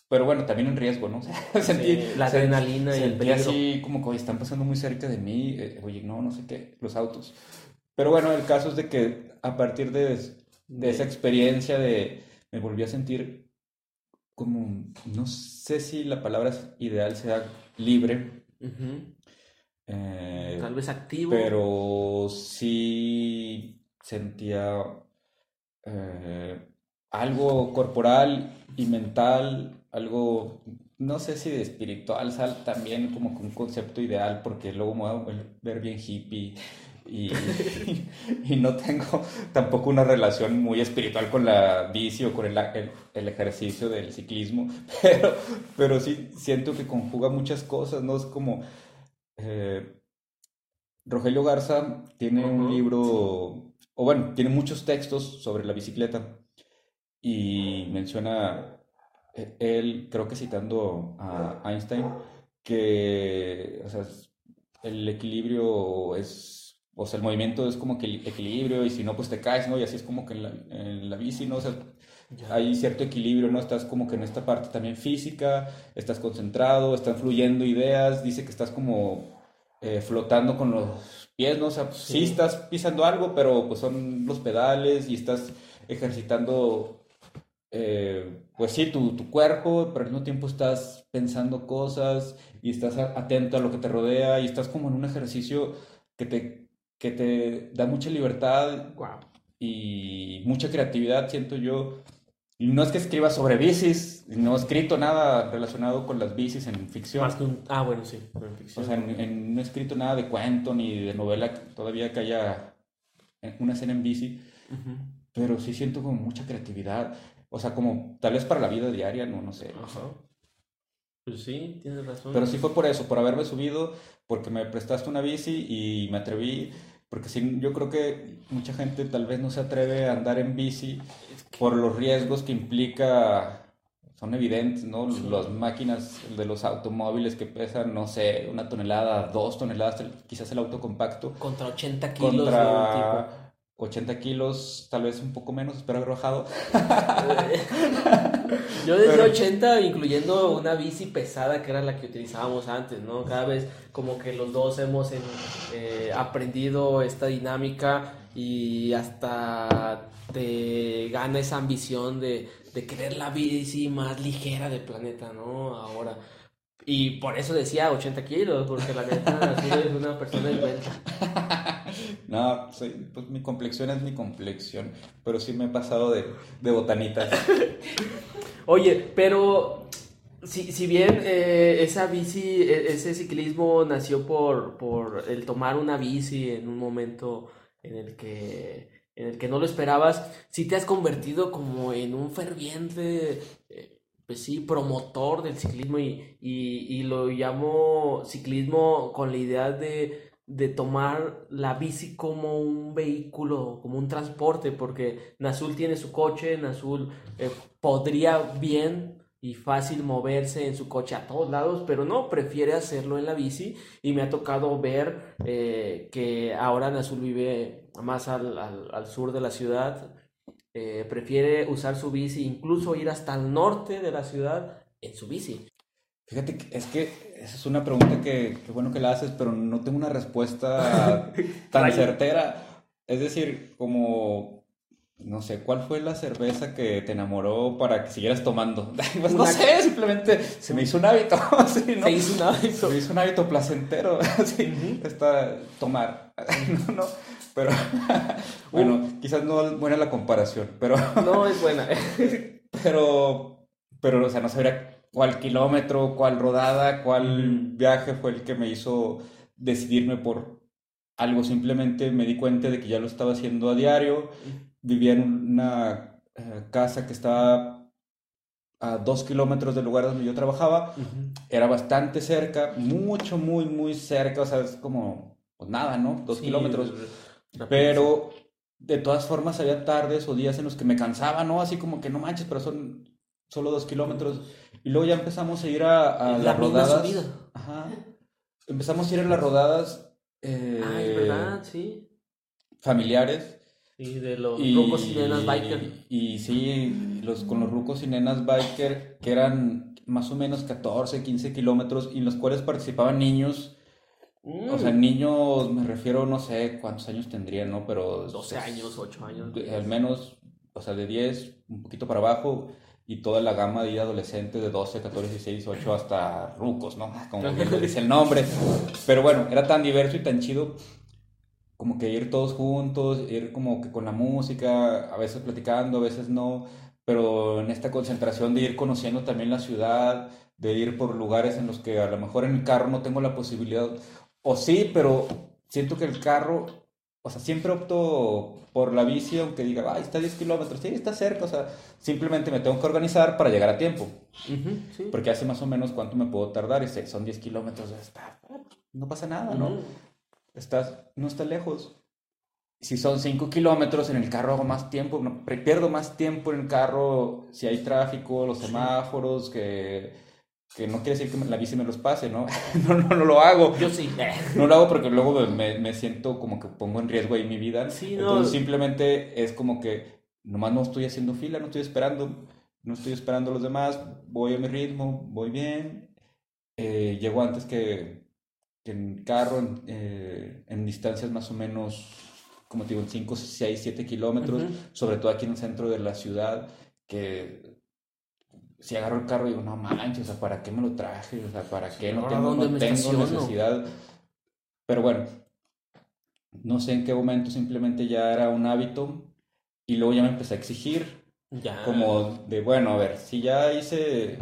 pero bueno, también en riesgo, ¿no? <laughs> O sea, sentí, Sí, la adrenalina y el sentí peligro. así como que "Oye, están pasando muy cerca de mí, eh, oye, no, no sé qué, los autos. Pero bueno, el caso es de que a partir de, de esa experiencia de, me volví a sentir como, no sé si la palabra ideal sea libre, Ujú. Eh, Tal vez activo. pero sí sentía eh, algo corporal y mental, algo, no sé si de espiritual, sal- también como un concepto ideal, porque luego me voy a ver bien hippie y, <laughs> y no tengo tampoco una relación muy espiritual con la bici o con el, el- el ejercicio del ciclismo, <laughs> pero, pero sí siento que conjuga muchas cosas, ¿no? Es como... eh, Rogelio Garza tiene un libro, o bueno, tiene muchos textos sobre la bicicleta y menciona, eh, él, creo que citando a Einstein, que o sea, el equilibrio es, o sea, el movimiento es como que el equilibrio y si no, pues te caes, ¿no? Y así es como que en la, en la bici, ¿no? O sea, hay cierto equilibrio, ¿no? Estás como que en esta parte también física, estás concentrado, están fluyendo ideas, dice que estás como eh, flotando con los pies, ¿no? O sea, sí. Sí. estás pisando algo, pero pues son los pedales y estás ejercitando, eh, pues sí, tu, tu cuerpo, pero al mismo tiempo estás pensando cosas y estás atento a lo que te rodea y estás como en un ejercicio que te, que te da mucha libertad Guau. y mucha creatividad, siento yo. Y no es que escriba sobre bicis, no he escrito nada relacionado con las bicis en ficción. Más que un... Ah, bueno, sí. en ficción. O sea, en- en- no he escrito nada de cuento ni de novela todavía que haya eh, una escena en bici, pero sí siento como mucha creatividad. O sea, como tal vez para la vida diaria, no, no sé. Ajá. Pues sí, tienes razón. Pero sí fue por eso, por haberme subido, porque me prestaste una bici y me atreví. Porque sí, yo creo que mucha gente tal vez no se atreve a andar en bici por los riesgos que implica, son evidentes, ¿no? Sí. Las máquinas de los automóviles que pesan, no sé, una tonelada, dos toneladas, el- quizás el auto compacto, Contra 80 kilos de contra 80 kilos, tal vez un poco menos, espero haber bajado. <laughs> Yo desde Pero- 80, incluyendo una bici pesada que era la que utilizábamos antes, ¿no? Cada vez como que los dos hemos en- eh, aprendido esta dinámica y hasta te gana esa ambición de, de querer la bici más ligera del planeta, ¿no? Ahora. Y por eso decía 80 kilos, porque la neta <laughs> sí eres una persona esbelta. <laughs> No, soy- pues mi complexión es mi complexión, pero sí me he pasado de, de botanitas. <laughs> Oye, pero si, si bien eh, esa bici, e- ese ciclismo nació por, por el tomar una bici en un momento en el que, en el que no lo esperabas, sí te has convertido como en un ferviente, eh, pues sí, promotor del ciclismo y, y, lo llamo ciclismo con la idea de, de tomar la bici como un vehículo, como un transporte, porque Nazul tiene su coche, Nazul eh, podría bien y fácil moverse en su coche a todos lados, pero no, prefiere hacerlo en la bici. Y me ha tocado ver eh, que ahora Nazul vive más al- al sur de la ciudad eh, prefiere usar su bici, incluso ir hasta el norte de la ciudad en su bici. Fíjate, es que esa es una pregunta que, que bueno que la haces, pero no tengo una respuesta <laughs> tan certera. Es decir, como, no sé, ¿cuál fue la cerveza que te enamoró para que siguieras tomando? <laughs> Pues no sé, simplemente se me hizo un hábito. <laughs> sí, ¿no? Se hizo un hábito. Se me hizo un hábito placentero. sí, Ujú. está tomar. no, no, pero <laughs> bueno, quizás no es buena la comparación, pero <laughs> No es buena. pero, pero, o sea, no sabría cuál kilómetro, cuál rodada, cuál viaje fue el que me hizo decidirme por algo. Simplemente me di cuenta de que ya lo estaba haciendo a diario. Vivía en una eh, casa que estaba a dos kilómetros del lugar donde yo trabajaba. Era bastante cerca, mucho, muy, muy cerca. O sea, es como, pues nada, ¿no? Dos Sí, kilómetros. Pero de todas formas había tardes o días en los que me cansaba, ¿no? Así como que no manches, pero son solo dos kilómetros. Y luego ya empezamos a ir a, a La las misma rodadas. Ajá. Empezamos a ir a las rodadas eh, Ah, es verdad, sí. familiares. Sí, de los Y, rucos y nenas biker. y sí, los, con los rucos y nenas biker, que eran más o menos 14, 15 kilómetros, y en los cuales participaban niños. O sea, Mm, niños, me refiero, no sé cuántos años tendrían, ¿no? Pero 12 años, 8 años. de- al menos, o sea, de 10, un poquito para abajo, y toda la gama de adolescentes de 12, 14, 16, 18 hasta rucos, ¿no? Como bien dice el nombre. Pero bueno, era tan diverso y tan chido como que ir todos juntos, ir como que con la música, a veces platicando, a veces no, pero en esta concentración de ir conociendo también la ciudad, de ir por lugares en los que a lo mejor en el carro no tengo la posibilidad, o sí, pero siento que el carro, o sea, siempre opto por la bici, aunque diga, ay, está a 10 kilómetros, sí, está cerca, o sea, simplemente me tengo que organizar para llegar a tiempo, Ujú, sí. porque hace más o menos cuánto me puedo tardar, y sé, son 10 kilómetros, está, no pasa nada, ¿no? Ujú. estás, no está lejos. Si son 5 kilómetros en el carro hago más tiempo, no, pierdo más tiempo en el carro si hay tráfico, los semáforos, que, que no quiere decir que la bici me los pase, ¿no? <laughs> No, no, no lo hago. Yo sí. <laughs> No lo hago porque luego me, me- siento como que pongo en riesgo ahí mi vida. Sí, no. Entonces simplemente es como que nomás no estoy haciendo fila, no estoy esperando, no estoy esperando a los demás, voy a mi ritmo, voy bien, eh, llego antes que, que en carro, en, eh, en distancias más o menos, como te digo, en 5, 6, 7 kilómetros, sobre todo aquí en el centro de la ciudad, que si agarro el carro digo, no manches, o sea, ¿para qué me lo traje? O sea, ¿para qué? No tengo, necesidad. Pero bueno, no sé en qué momento simplemente ya era un hábito y luego ya me empecé a exigir Ya. como de, bueno, a ver, si ya hice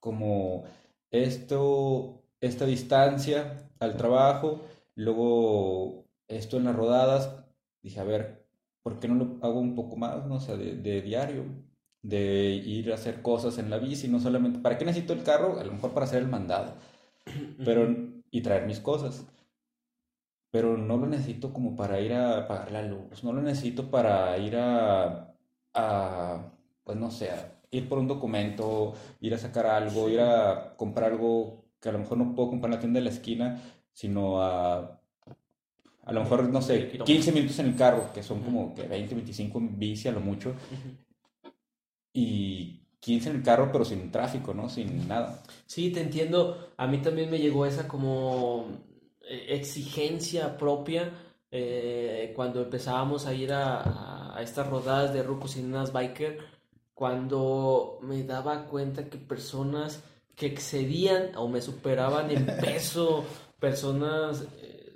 como esto, esta distancia al trabajo, luego esto en las rodadas, dije, a ver, ¿por qué no lo hago un poco más, no? O sea, de, de diario, de ir a hacer cosas en la bici, no solamente, ¿para qué necesito el carro? A lo mejor para hacer el mandado, <clears throat> pero, y traer mis cosas. Pero no lo necesito como para ir a pagar la luz, no lo necesito para ir a, a pues no sé, a ir por un documento, ir a sacar algo, ir a comprar algo que a lo mejor no puedo comprar en la tienda de la esquina, sino a, a lo mejor, no sé, Kilómetros. 15 minutos en el carro, que son como que 20, 25 en bici a lo mucho. Y 15 en el carro, pero sin tráfico, ¿no? Sin nada. Sí, te entiendo. A mí también me llegó esa como eh, exigencia propia eh, cuando empezábamos a ir a, a- a estas rodadas de rucos y nenas biker, cuando me daba cuenta que personas que excedían o me superaban en <laughs> peso, personas, eh,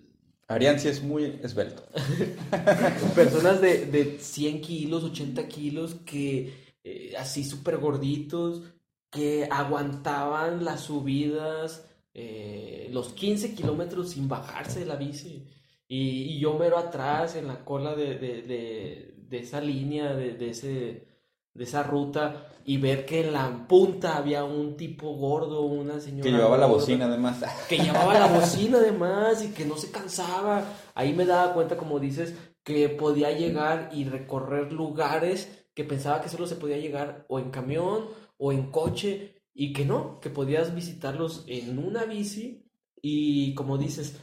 Arián sí es muy esbelto. <laughs> personas de, de 100 kilos, 80 kilos, que eh, así súper gorditos, que aguantaban las subidas, eh, los 15 kilómetros sin bajarse de la bici. Y, y yo mero atrás en la cola de, de, de- de esa línea, de, de ese, de esa ruta, y ver que en la punta había un tipo gordo, una señora Que llevaba la gorda bocina además. que llevaba la <laughs> bocina además y que no se cansaba. Ahí me daba cuenta, como dices, que podía llegar y recorrer lugares que pensaba que solo se podía llegar o en camión o en coche y que no, que podías visitarlos en una bici y como dices,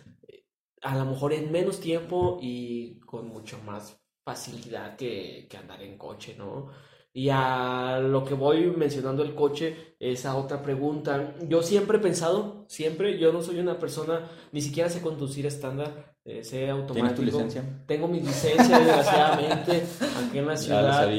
a lo mejor en menos tiempo y con mucho más facilidad que, que andar en coche, ¿no? Y a lo que voy mencionando el coche, esa otra pregunta. Yo siempre he pensado, siempre, yo no soy una persona, ni siquiera sé conducir estándar, eh, sé automático. ¿Tienes tu licencia? Tengo mi licencia, desgraciadamente. Aquí en la <laughs> ciudad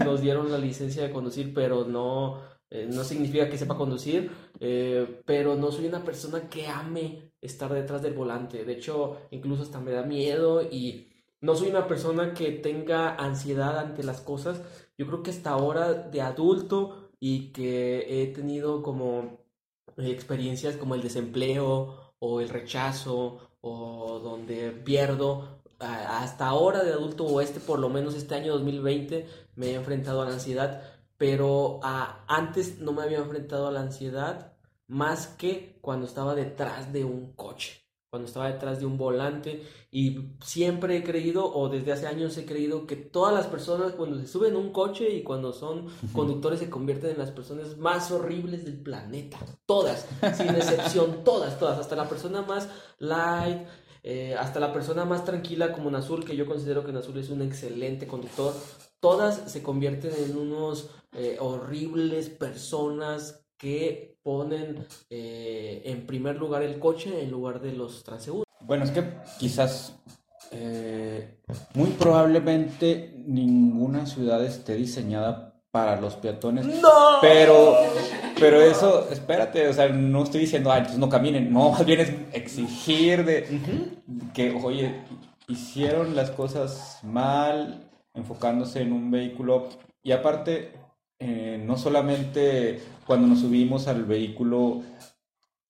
<laughs> nos dieron la licencia de conducir, pero no, eh, no significa que sepa conducir. Eh, pero no soy una persona que ame estar detrás del volante. De hecho, incluso hasta me da miedo y no soy una persona que tenga ansiedad ante las cosas yo creo que hasta ahora de adulto y que he tenido como experiencias como el desempleo o el rechazo o donde pierdo, hasta ahora de adulto o este por lo menos este año 2020 me he enfrentado a la ansiedad, pero antes no me había enfrentado a la ansiedad más que cuando estaba detrás de un coche cuando estaba detrás de un volante y siempre he creído o desde hace años he creído que todas las personas cuando se suben a un coche y cuando son conductores se convierten en las personas más horribles del planeta, todas, sin excepción, <laughs> todas, todas, hasta la persona más light, eh, hasta la persona más tranquila como Nazul, que yo considero que Nazul es un excelente conductor, todas se convierten en unos eh, horribles personas que ponen eh, en primer lugar el coche en lugar de los transeúntes. Bueno, es que quizás eh, muy probablemente ninguna ciudad esté diseñada para los peatones. ¡No! Pero, pero eso, espérate, o sea, no estoy diciendo, ay, pues no caminen, no, más bien es exigir de que, oye, hicieron las cosas mal, enfocándose en un vehículo, y aparte, eh, no solamente cuando nos subimos al vehículo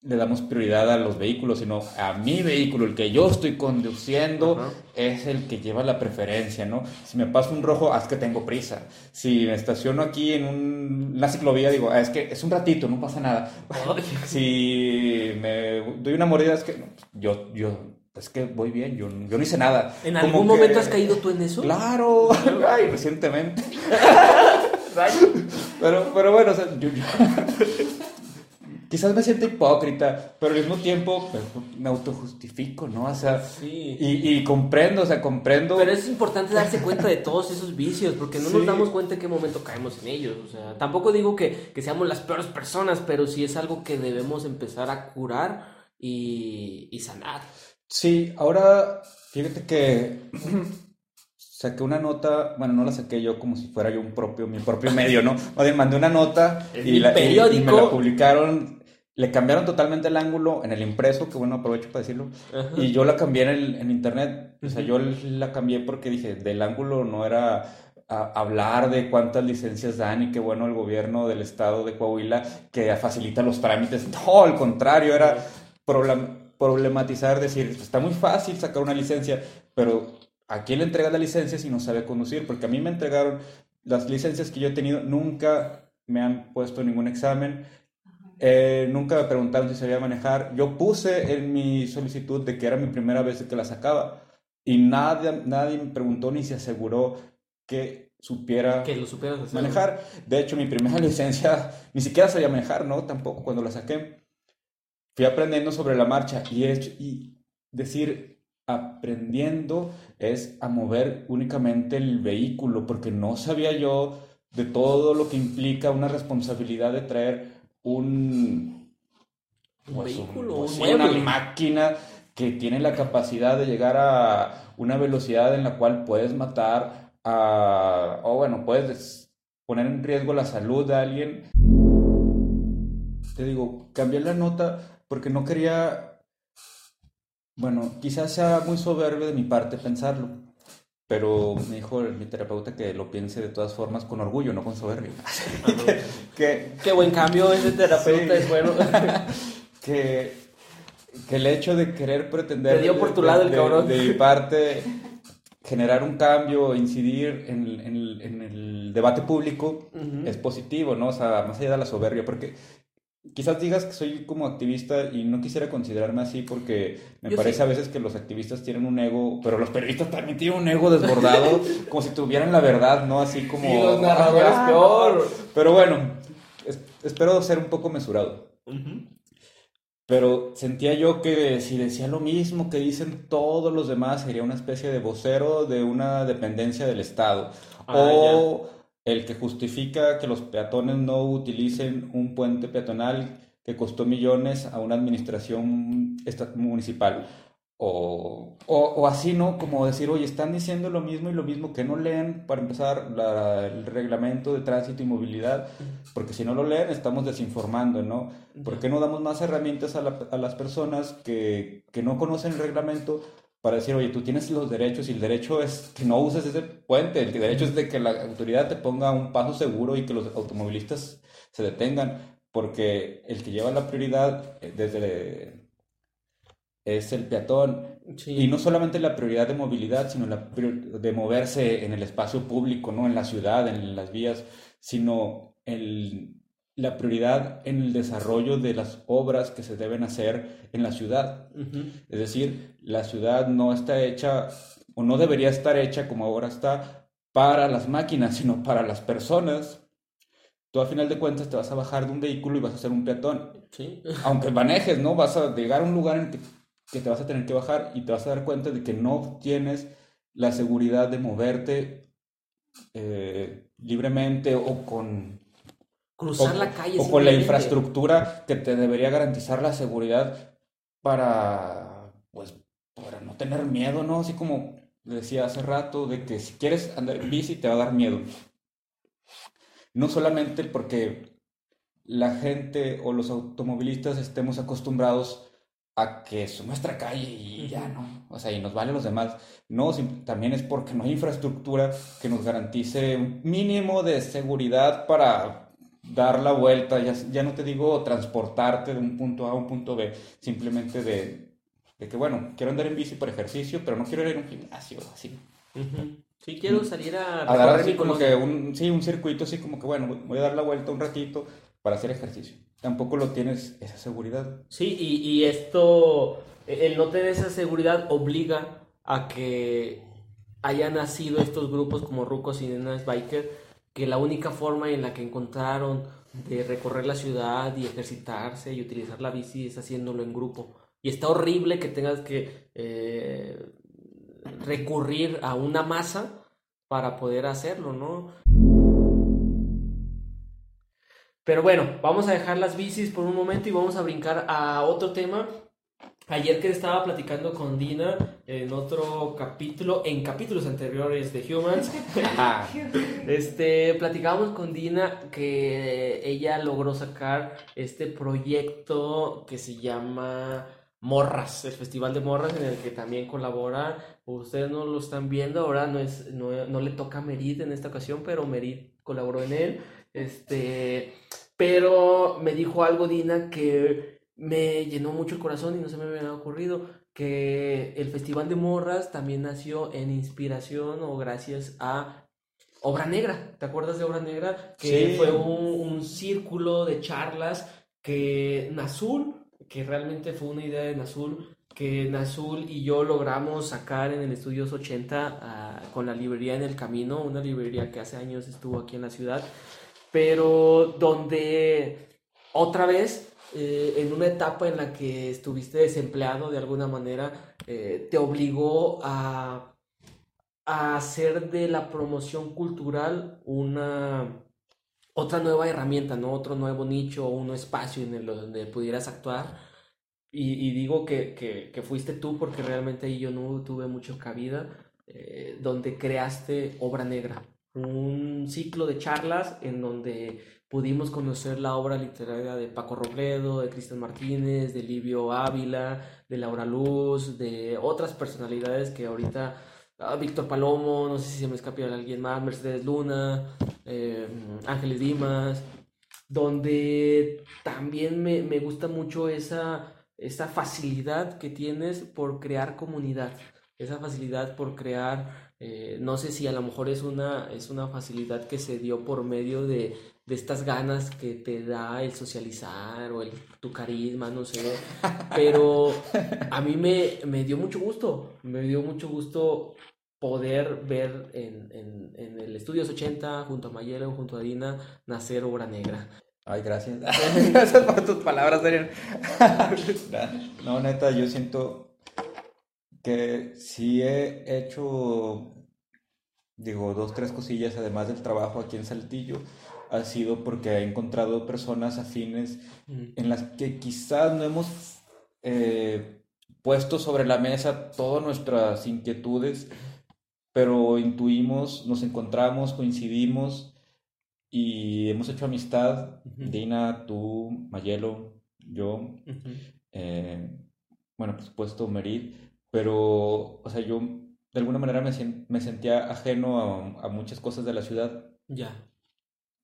le damos prioridad a los vehículos, sino a mi vehículo, el que yo estoy conduciendo, es el que lleva la preferencia, ¿no? Si me paso un rojo, es que tengo prisa. Si me estaciono aquí en un, una ciclovía, digo, ah, es que es un ratito, no pasa nada. <laughs> si me doy una mordida, es que yo, yo, es que voy bien, yo, yo no hice nada. ¿En algún momento has caído tú en eso? Claro, <laughs> ay, recientemente. <laughs> pero, pero bueno, <laughs> quizás me siento hipócrita, pero al mismo tiempo me autojustifico, ¿no? O sea, sí. y, comprendo, o sea, comprendo. Pero es importante darse cuenta de todos esos vicios, porque no nos damos cuenta en qué momento caemos en ellos. O sea, tampoco digo que, que seamos las peores personas, pero sí es algo que debemos empezar a curar y, y sanar. Sí, ahora fíjate que <clears throat> saqué una nota, bueno, no la saqué yo como si fuera yo un propio, mi propio medio, ¿no? <laughs> O sea, mandé una nota y, la, me la publicaron, le cambiaron totalmente el ángulo en el impreso, que bueno, aprovecho para decirlo, y yo la cambié en, el, en internet, o sea, yo la cambié porque dije, del ángulo no era hablar de cuántas licencias dan y qué bueno el gobierno del estado de Coahuila que facilita los trámites, no, al contrario, era problematizar, decir, está muy fácil sacar una licencia, pero ¿a quién le entrega la licencia si no sabe conducir? Porque a mí me entregaron las licencias que yo he tenido, nunca me han puesto ningún examen, eh, nunca me preguntaron si sabía manejar. Yo puse en mi solicitud de que era mi primera vez que la sacaba y nadie, nadie me preguntó ni se aseguró que supiera que lo manejar. De hecho, mi primera <laughs> licencia ni siquiera sabía manejar, ¿no? Tampoco cuando la saqué. Fui aprendiendo sobre la marcha y, y decir, aprendiendo es a mover únicamente el vehículo, porque no sabía yo de todo lo que implica una responsabilidad de traer un, pues, vehículo, una máquina que tiene la capacidad de llegar a una velocidad en la cual puedes matar a, o bueno, puedes poner en riesgo la salud de alguien. Te digo, cambié la nota porque no quería bueno, quizás sea muy soberbio de mi parte pensarlo, pero me dijo mi terapeuta que lo piense de todas formas con orgullo, no con soberbia. <laughs> que, Qué buen cambio ese terapeuta es bueno. <laughs> que, que el hecho de querer pretender... Te dio por tu lado el cabrón. De, mi parte, generar un cambio, incidir en, el debate público es positivo, ¿no? O sea, más allá de la soberbia, porque quizás digas que soy como activista y no quisiera considerarme así porque me parece a veces que los activistas tienen un ego, pero los periodistas también tienen un ego desbordado, <laughs> como si tuvieran la verdad, ¿no? Así como... Y los narradores peor. Pero bueno, espero ser un poco mesurado. pero sentía yo que si decía lo mismo que dicen todos los demás, sería una especie de vocero de una dependencia del Estado. Ah, o el que justifica que los peatones no utilicen un puente peatonal que costó millones a una administración municipal. O, o, o así, ¿no? Como decir, oye, están diciendo lo mismo y lo mismo que no leen, para empezar, la- el reglamento de tránsito y movilidad, porque si no lo leen, estamos desinformando, ¿no? ¿Por qué no damos más herramientas a, la- a las personas que, que no conocen el reglamento para decir, oye, tú tienes los derechos y el derecho es que no uses ese puente, el derecho es de que la autoridad te ponga un paso seguro y que los automovilistas se detengan, porque el que lleva la prioridad eh, desde es el peatón Sí. y no solamente la prioridad de movilidad, sino la de moverse en el espacio público, no en la ciudad, en las vías, sino el, la prioridad en el desarrollo de las obras que se deben hacer en la ciudad. Es decir, la ciudad no está hecha o no debería estar hecha como ahora está para las máquinas, <laughs> sino para las personas. Tú a final de cuentas te vas a bajar de un vehículo y vas a ser un peatón. Sí. <laughs> Aunque manejes, ¿no? Vas a llegar a un lugar en que, que te vas a tener que bajar y te vas a dar cuenta de que no tienes la seguridad de moverte eh, libremente o con Cruzar o, la calle. o con la infraestructura que te debería garantizar la seguridad para, pues, para no tener miedo, ¿no? Así como decía hace rato, de que si quieres andar en bici te va a dar miedo. No solamente porque la gente o los automovilistas estemos acostumbrados a que es nuestra calle y ya, ¿no? O sea, y nos vale los demás. No, también es porque no hay infraestructura que nos garantice un mínimo de seguridad para dar la vuelta, ya, ya no te digo transportarte de un punto A a un punto B, simplemente de, de que, bueno, quiero andar en bici por ejercicio, pero no quiero ir a un gimnasio, así. Sí, quiero salir a, A dar así como que un, sí, un circuito así como que, bueno, voy a dar la vuelta un ratito para hacer ejercicio. Tampoco lo tienes esa seguridad. Sí, y, y esto, el no tener esa seguridad obliga a que hayan nacido estos grupos como Rucos y Nenas Biker, que la única forma en la que encontraron de recorrer la ciudad y ejercitarse y utilizar la bici es haciéndolo en grupo. Y está horrible que tengas que eh, recurrir a una masa para poder hacerlo, ¿no? Pero bueno, vamos a dejar las bicis por un momento y vamos a brincar a otro tema. Ayer que estaba platicando con Dina en otro capítulo, en capítulos anteriores de Humans, <laughs> Ah, este, platicábamos con Dina que ella logró sacar este proyecto que se llama Morras, el Festival de Morras en el que también colabora. Ustedes no lo están viendo, ahora no, es, no, no le toca a Merit en esta ocasión, pero Merit colaboró en él. Este, pero me dijo algo Dina que me llenó mucho el corazón y no se me había ocurrido que el Festival de Morras también nació en inspiración o gracias a Obra Negra. ¿Te acuerdas de Obra Negra? Que Sí. fue un, un círculo de charlas que Nazul, que realmente fue una idea de Nazul, que Nazul y yo logramos sacar en el Estudios 80 ah, con la librería en el camino, una librería que hace años estuvo aquí en la ciudad, pero donde otra vez, eh, en una etapa en la que estuviste desempleado de alguna manera, eh, te obligó a, a hacer de la promoción cultural una otra nueva herramienta, ¿no? Otro nuevo nicho, un espacio en el donde pudieras actuar. Y, y digo que, que, que fuiste tú porque realmente ahí yo no tuve mucho cabida, eh, donde creaste Obra Negra, un ciclo de charlas en donde pudimos conocer la obra literaria de Paco Robledo, de Cristian Martínez, de Livio Ávila, de Laura Luz, de otras personalidades que ahorita, ah, Víctor Palomo, no sé si se me escapa alguien más, Mercedes Luna, eh, Ángeles Dimas, donde también me, me gusta mucho esa, esa facilidad que tienes por crear comunidad, esa facilidad por crear, eh, no sé si a lo mejor es una, es una facilidad que se dio por medio de, de estas ganas que te da el socializar o el, tu carisma, no sé, pero a mí me, me dio mucho gusto, me dio mucho gusto poder ver en, en, en el Estudios 80, junto a Mayela o junto a Dina, nacer Obra Negra. Ay, gracias. <laughs> gracias por tus palabras, Daniel. <laughs> no, neta, yo siento que sí he hecho, digo, dos, tres cosillas, además del trabajo aquí en Saltillo, ha sido porque he encontrado personas afines en las que quizás no hemos eh, puesto sobre la mesa todas nuestras inquietudes, pero intuimos, nos encontramos, coincidimos y hemos hecho amistad, Dina, tú, Mayelo, yo, eh, bueno, por supuesto, Merit, pero, o sea, yo de alguna manera me, me sentía ajeno a, a, muchas cosas de la ciudad. Ya.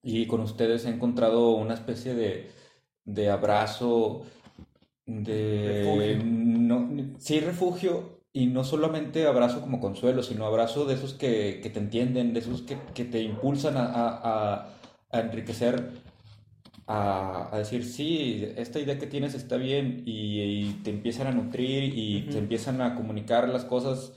Y con ustedes he encontrado una especie de, de abrazo, de... Refugio. No, sí, refugio, y no solamente abrazo como consuelo, sino abrazo de esos que, que te entienden, de esos que, que te impulsan a, a a enriquecer, a, decir, sí, esta idea que tienes está bien y, te empiezan a nutrir y te empiezan a comunicar las cosas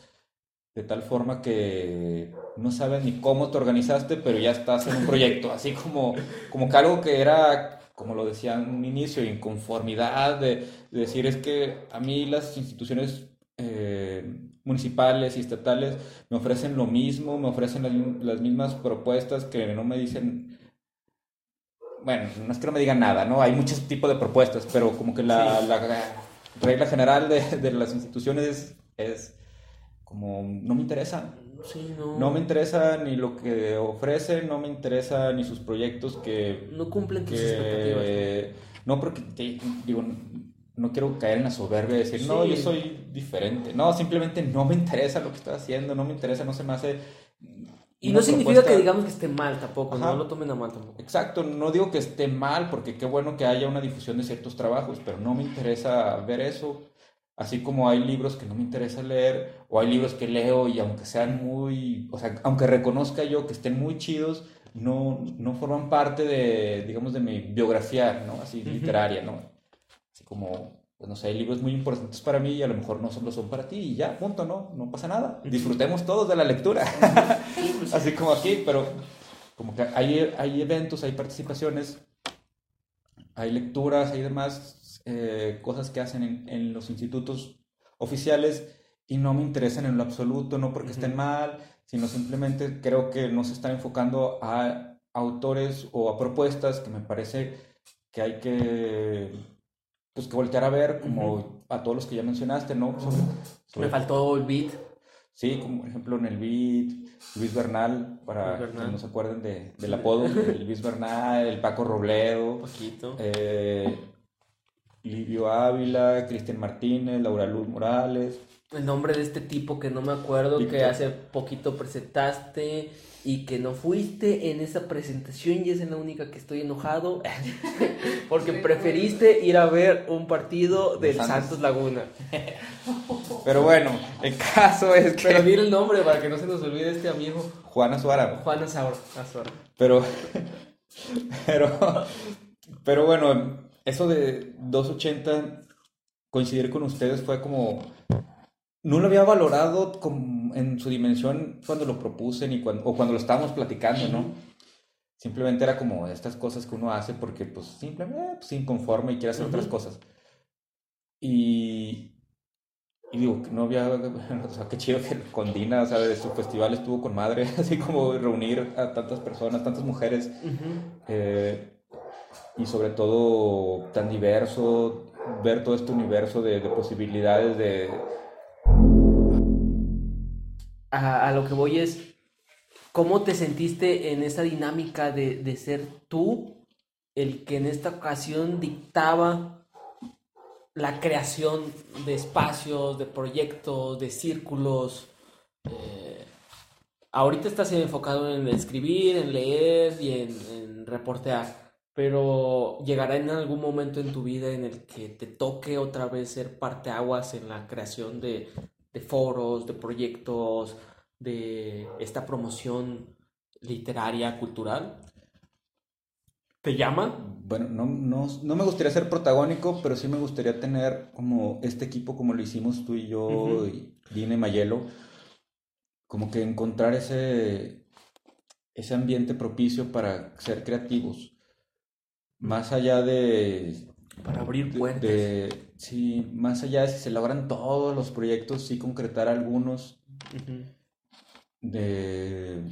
de tal forma que no sabes ni cómo te organizaste, pero ya estás en un proyecto, así como, como que algo que era, como lo decía en un inicio, inconformidad, de, decir es que a mí las instituciones eh, municipales y estatales me ofrecen lo mismo, me ofrecen las, las mismas propuestas que no me dicen bueno, no es que no me digan nada, ¿no? Hay muchos tipos de propuestas, pero como que la, regla general de, de, las instituciones es como, no me interesa. Sí, no. no. me interesa ni lo que ofrecen, no me interesa ni sus proyectos que... No cumplen tus expectativas. ¿no? porque, digo, no quiero caer en la soberbia de decir, no, yo soy diferente. No, simplemente no me interesa lo que estás haciendo, no me interesa, no se me hace y no significa que digamos que esté mal tampoco, no lo tomen a mal tampoco. Exacto, no digo que esté mal, porque qué bueno que haya una difusión de ciertos trabajos, pero no me interesa ver eso. Así como hay libros que no me interesa leer, o hay libros que leo y aunque sean muy, o sea, aunque reconozca yo que estén muy chidos, no, no forman parte de, digamos, de mi biografía, ¿no? Así literaria, ¿no? Así como pues no sé, hay libros muy importantes para mí y a lo mejor no solo son para ti y ya, punto, no, no pasa nada. Disfrutemos todos de la lectura. Pues <laughs> Así como aquí, pero como que hay, hay eventos, hay participaciones, hay lecturas, hay demás eh, cosas que hacen en, en, los institutos oficiales y no me interesan en lo absoluto, no porque estén mal, sino simplemente creo que no se están enfocando a autores o a propuestas que me parece que hay que pues que voltear a ver como a todos los que ya mencionaste, ¿no? Me faltó el beat. Sí, como por ejemplo en el beat, Luis Bernal, para que no se acuerden de, del apodo, el Luis Bernal, el Paco Robledo, <laughs> Poquito. Eh, Livio Ávila, Cristian Martínez, Laura Luz Morales. El nombre de este tipo que no me acuerdo, que hace poquito presentaste y que no fuiste en esa presentación y es la única que estoy enojado <laughs> porque preferiste ir a ver un partido del Santos. Laguna. <laughs> Pero bueno, el caso es que... Pero el nombre para que no se nos olvide este amigo. Juana Suárez. Juana Suárez. Pero, <laughs> pero, pero bueno, eso de 280, coincidir con ustedes fue como no lo había valorado en su dimensión cuando lo propuse ni cuando, o cuando lo estábamos platicando, ¿no? Simplemente era como estas cosas que uno hace porque pues simplemente eh, pues, inconforme y quiere hacer otras cosas. Y, y digo, no había, <laughs> o sea, qué chido que con Dina, o sea, de su festival estuvo con madre, <laughs> así como reunir a tantas personas, tantas mujeres, eh, y sobre todo tan diverso, ver todo este universo de posibilidades de a, lo que voy es, ¿cómo te sentiste en esa dinámica de, ser tú el que en esta ocasión dictaba la creación de espacios, de proyectos, de círculos? Eh, ahorita estás enfocado en escribir, en leer y en, reportear, pero llegará en algún momento en tu vida en el que te toque otra vez ser parteaguas en la creación de, de foros, de proyectos, de esta promoción literaria, cultural? ¿Te llama? Bueno, no, no, no, me gustaría ser protagónico, pero sí me gustaría tener como este equipo como lo hicimos tú y yo, y Dine Mayelo, como que encontrar ese, ese ambiente propicio para ser creativos. Más allá de... Para abrir puertas. de- sí, más allá de si se logran todos los proyectos, sí concretar algunos de...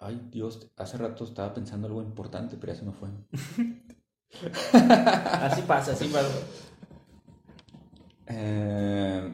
Ay, Dios, hace rato estaba pensando algo importante, pero ya se me fue. <laughs> Así pasa, así pasa. Eh,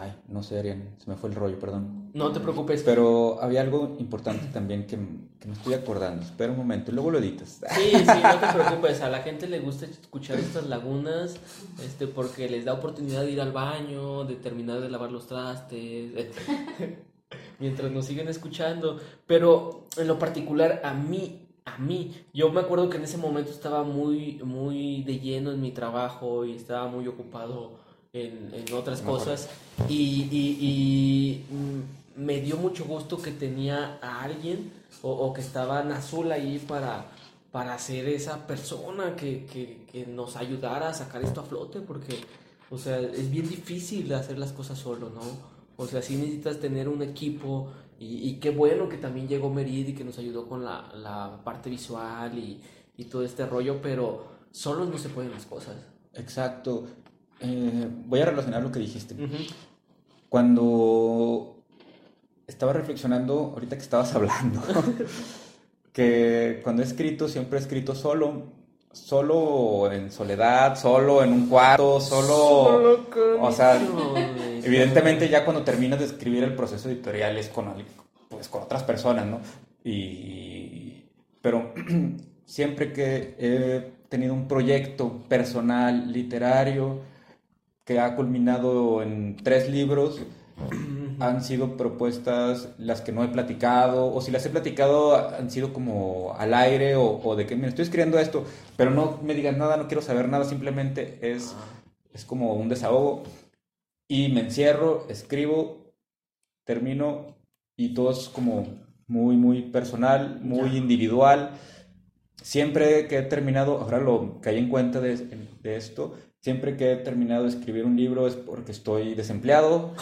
Ay, no sé, Arián, se me fue el rollo, perdón. No te preocupes. Pero había algo importante también que, que me estoy acordando. Espera un momento y luego lo editas. Sí, sí, no te preocupes. A la gente le gusta escuchar estas lagunas este, porque les da oportunidad de ir al baño, de terminar de lavar los trastes, <laughs> mientras nos siguen escuchando. Pero en lo particular, a mí, a mí, yo me acuerdo que en ese momento estaba muy, muy de lleno en mi trabajo y estaba muy ocupado en, en otras Me acuerdo. cosas. Y, y- y, mm, me dio mucho gusto que tenía a alguien o, o que estaba Nazul ahí para, para ser esa persona que, que, que nos ayudara a sacar esto a flote, porque, o sea, es bien difícil hacer las cosas solo, ¿no? O sea, sí necesitas tener un equipo y, y qué bueno que también llegó Merid y que nos ayudó con la, la parte visual y, y todo este rollo, pero solos no se pueden las cosas. Exacto. Eh, voy a relacionar lo que dijiste. Ujú. Cuando estaba reflexionando, ahorita que estabas <laughs> hablando, que cuando he escrito, siempre he escrito solo, solo en soledad, solo en un cuarto, solo... o sea, Evidentemente ya cuando terminas de escribir el proceso editorial es con, pues, con otras personas, ¿no? Y, pero <clears throat> siempre que he tenido un proyecto personal, literario, que ha culminado en tres libros, han sido propuestas las que no he platicado, o si las he platicado han sido como al aire, o, o de que me estoy escribiendo esto, pero no me digan nada, no quiero saber nada, simplemente es, es como un desahogo. Y me encierro, escribo, termino, y todo es como muy, muy personal, muy individual. Siempre que he terminado, ahora lo caí en cuenta de, de esto, siempre que he terminado de escribir un libro es porque estoy desempleado,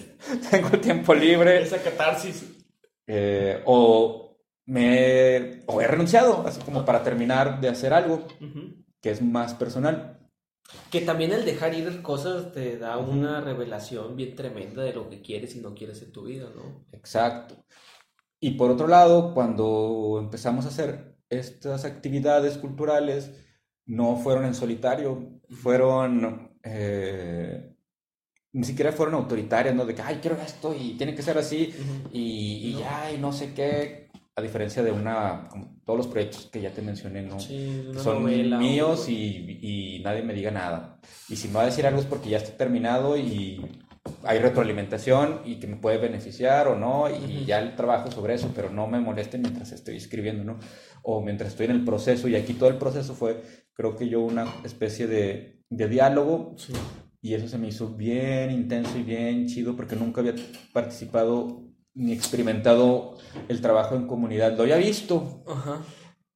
<laughs> tengo tiempo libre, Esa catarsis. eh, o, me, he- o he renunciado, así como para terminar de hacer algo Ujú. que es más personal. Que también el dejar ir cosas te da una revelación bien tremenda de lo que quieres y no quieres en tu vida, ¿no? Exacto. Y por otro lado, cuando empezamos a hacer estas actividades culturales, no fueron en solitario, fueron, eh, ni siquiera fueron autoritarias, ¿no? De que, ay, quiero esto y tiene que ser así y, y No. ya, y no sé qué. A diferencia de una, como todos los proyectos que ya te mencioné, ¿no? Sí, son novela, míos y, y nadie me diga nada. Y si me va a decir algo es porque ya está terminado y hay retroalimentación y que me puede beneficiar o no, y ya el trabajo sobre eso, pero no me moleste mientras estoy escribiendo, ¿no? O mientras estoy en el proceso, y aquí todo el proceso fue, creo que yo, una especie de, de diálogo, Sí. y eso se me hizo bien intenso y bien chido, porque nunca había participado ni experimentado el trabajo en comunidad. Lo había visto, Ajá.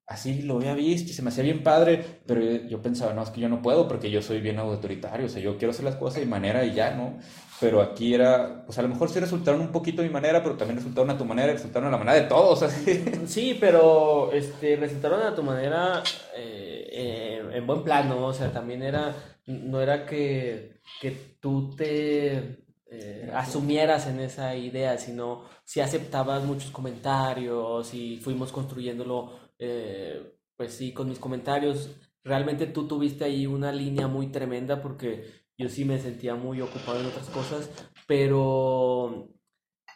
así lo había visto y se me hacía bien padre, pero yo, yo pensaba, no, es que yo no puedo porque yo soy bien autoritario, o sea, yo quiero hacer las cosas de manera y ya, ¿no? Pero aquí era, pues a lo mejor sí resultaron un poquito a mi manera, pero también resultaron a tu manera, resultaron a la manera de todos. <laughs> Sí, pero este, resultaron a tu manera eh, en buen plano, o sea, también era, no era que, que tú te eh, asumieras en esa idea, sino si aceptabas muchos comentarios y fuimos construyéndolo, eh, pues sí, con mis comentarios. Realmente tú tuviste ahí una línea muy tremenda porque yo sí me sentía muy ocupado en otras cosas, pero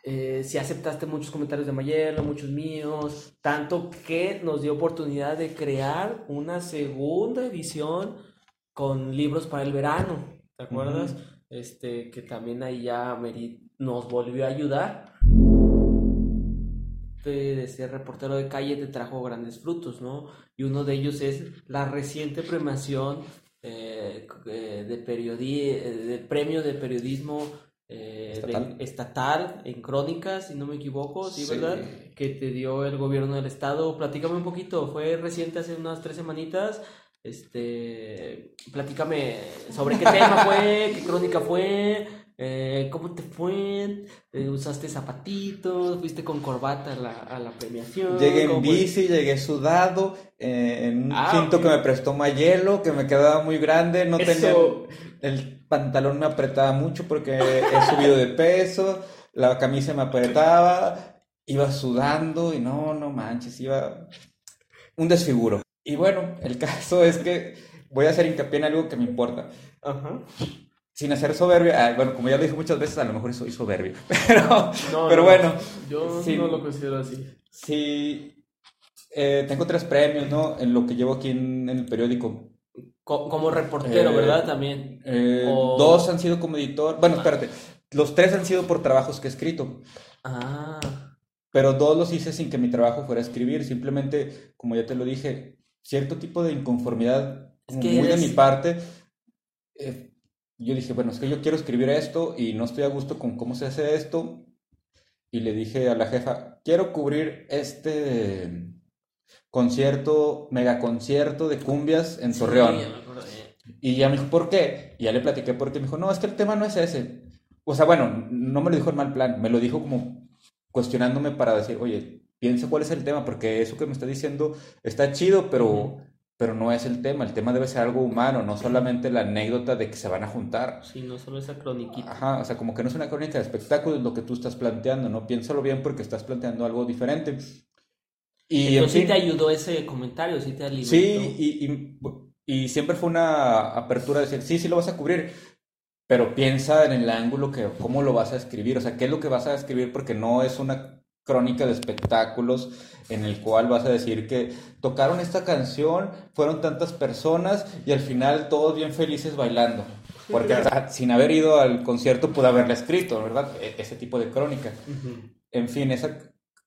eh, sí aceptaste muchos comentarios de Mayelo, muchos míos, tanto que nos dio oportunidad de crear una segunda edición con libros para el verano, ¿te acuerdas? Este, que también ahí ya Merit nos volvió a ayudar. De, de ser reportero de calle te trajo grandes frutos, ¿no? Y uno de ellos es la reciente premiación eh, eh, de periodi eh, del premio de periodismo eh, de- Estatal. estatal en Crónicas, si no me equivoco, ¿sí, Sí. verdad? Que te dio el gobierno del estado. Platícame un poquito, fue reciente hace unas tres semanitas. Este, platícame sobre qué tema fue, qué crónica fue, Eh, ¿Cómo te fue? Eh, ¿Usaste zapatitos? ¿Fuiste con corbata a la, a la premiación? Llegué en bici, llegué sudado, eh, en un Ah, cinto que me prestó Mayelo, que me quedaba muy grande, no tenía... Eso. El pantalón me apretaba mucho porque he <laughs> subido de peso, la camisa me apretaba, iba sudando y no, no manches, iba un desfiguro. Y bueno, el <laughs> caso es que voy a hacer hincapié en algo que me importa. Ajá. Sin hacer soberbia, ah, bueno, como ya lo dije muchas veces, a lo mejor soy soberbio, <laughs> pero, No, pero no, bueno, Yo sí. no lo considero así. sí, eh, tengo tres premios, ¿no? En lo que llevo aquí en, en el periódico. Co- como reportero, Eh, ¿verdad? También. Eh, O- Dos han sido como editor, bueno, espérate, los tres han sido por trabajos que he escrito. Ah. Pero dos los hice sin que mi trabajo fuera escribir, simplemente, como ya te lo dije, cierto tipo de inconformidad Es como que muy de mi parte. Eh, yo dije, bueno, es que yo quiero escribir esto y no estoy a gusto con cómo se hace esto. Y le dije a la jefa, quiero cubrir este concierto, mega concierto de cumbias en Sí, Torreón. me acordé. Y ya me dijo, ¿por qué? Y ya le platiqué por qué. Me dijo, no, es que el tema no es ese. O sea, bueno, no me lo dijo en mal plan, me lo dijo como cuestionándome para decir, oye, piensa cuál es el tema, porque eso que me está diciendo está chido, pero. Pero no es el tema. El tema debe ser algo humano, no solamente la anécdota de que se van a juntar. Sí, no solo esa croniquita. Ajá, o sea, como que no es una crónica de espectáculos lo que tú estás planteando, ¿no? Piénsalo bien porque estás planteando algo diferente. Y en Entonces sí te ayudó ese comentario, sí te alimentó. Sí, y, y, y siempre fue una apertura de decir, sí, sí lo vas a cubrir, pero piensa en el ángulo que, cómo lo vas a escribir, o sea, qué es lo que vas a escribir, porque no es una crónica de espectáculos en el cual vas a decir que tocaron esta canción, fueron tantas personas y al final todos bien felices bailando. Porque sin haber ido al concierto pude haberla escrito, ¿verdad? E- ese tipo de crónica. En fin, esa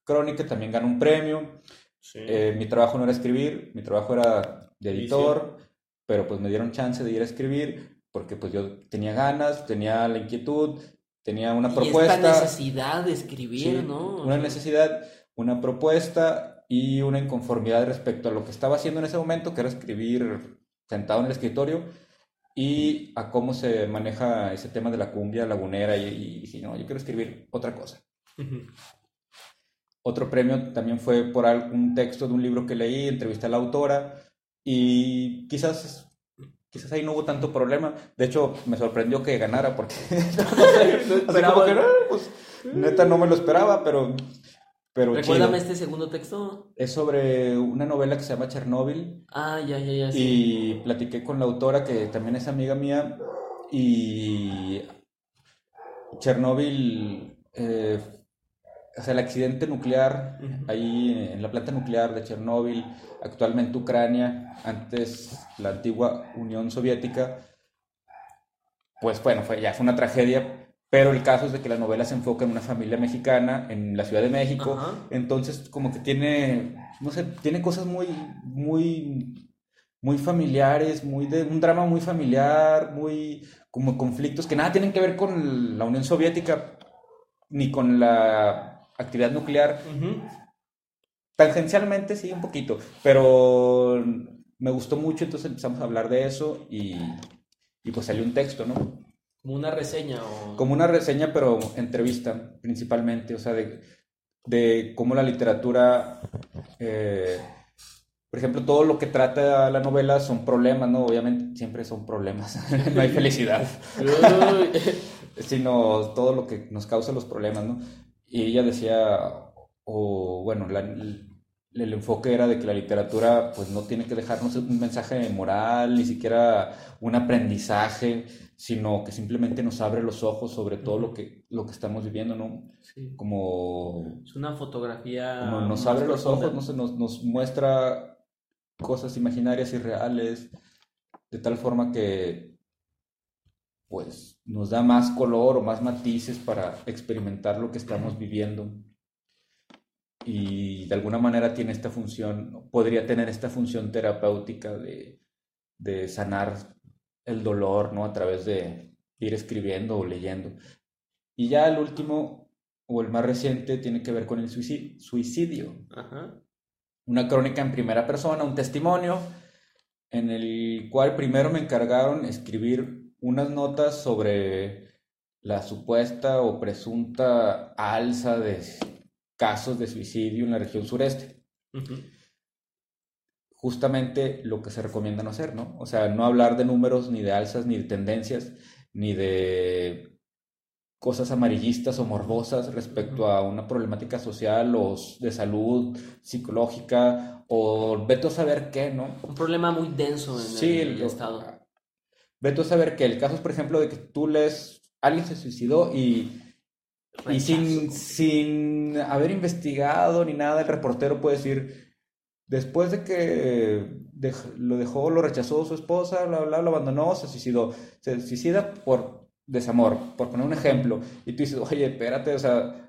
crónica también ganó un premio. Sí. Eh, mi trabajo no era escribir, mi trabajo era de editor, pero pues me dieron chance de ir a escribir porque pues yo tenía ganas, tenía la inquietud, tenía una y propuesta, esta necesidad de escribir, sí, ¿no? una necesidad, una propuesta y una inconformidad respecto a lo que estaba haciendo en ese momento, que era escribir sentado en el escritorio y a cómo se maneja ese tema de la cumbia lagunera y, y dije, no, yo quiero escribir otra cosa. Otro premio también fue por algún texto de un libro que leí, entrevisté a la autora y quizás, quizás ahí no hubo tanto problema. De hecho, me sorprendió que ganara porque <laughs> <laughs> o sea, como que, no, pues, neta no me lo esperaba, pero, pero Recuérdame chido. este segundo texto. Es sobre una novela que se llama Chernóbil Ah, ya, ya, ya. Sí. y platiqué con la autora que también es amiga mía y Chernóbil, eh, o sea, el accidente nuclear ahí en la planta nuclear de Chernóbil, actualmente Ucrania, antes la antigua Unión Soviética, pues bueno, fue, ya fue una tragedia, pero el caso es de que la novela se enfoca en una familia mexicana en la Ciudad de México, entonces como que tiene, no sé, tiene cosas muy, muy, muy familiares, muy de un drama muy familiar, muy como conflictos que nada tienen que ver con la Unión Soviética ni con la actividad nuclear. Tangencialmente sí, un poquito, pero me gustó mucho, entonces empezamos a hablar de eso y, y pues salió un texto, ¿no? Como una reseña o... Como una reseña, pero entrevista principalmente, o sea, de, de cómo la literatura, eh, por ejemplo, todo lo que trata la novela son problemas, ¿no? Obviamente siempre son problemas, <laughs> no hay felicidad, <laughs> sino todo lo que nos causa los problemas, ¿no? Y ella decía, o bueno, la- el, el enfoque era de que la literatura pues no tiene que dejarnos un mensaje moral, ni siquiera un aprendizaje, sino que simplemente nos abre los ojos sobre todo lo que, lo que estamos viviendo, ¿no? Sí. Como, Es una fotografía... como nos abre los ojos, no sé, nos, nos muestra cosas imaginarias y reales, de tal forma que pues nos da más color o más matices para experimentar lo que estamos viviendo. Y de alguna manera tiene esta función, podría tener esta función terapéutica de, de sanar el dolor, ¿no? A través de ir escribiendo o leyendo. Y ya el último, o el más reciente, tiene que ver con el suicidio. suicidio Ajá. una crónica en primera persona, un testimonio, en el cual primero me encargaron escribir unas notas sobre la supuesta o presunta alza de casos de suicidio en la región sureste. Justamente lo que se recomienda no hacer, ¿no? O sea, no hablar de números, ni de alzas, ni de tendencias, ni de cosas amarillistas o morbosas respecto a una problemática social o de salud psicológica o veto a saber qué, ¿no? Un problema muy denso en el, estado. Veto a saber que el caso es, por ejemplo, de que tú lees alguien se suicidó y, y sin, sin haber investigado ni nada, el reportero puede decir, después de que lo dejó, lo rechazó su esposa, lo abandonó, se suicidó. Se suicida por desamor, por poner un ejemplo. Y tú dices, oye, espérate, o sea,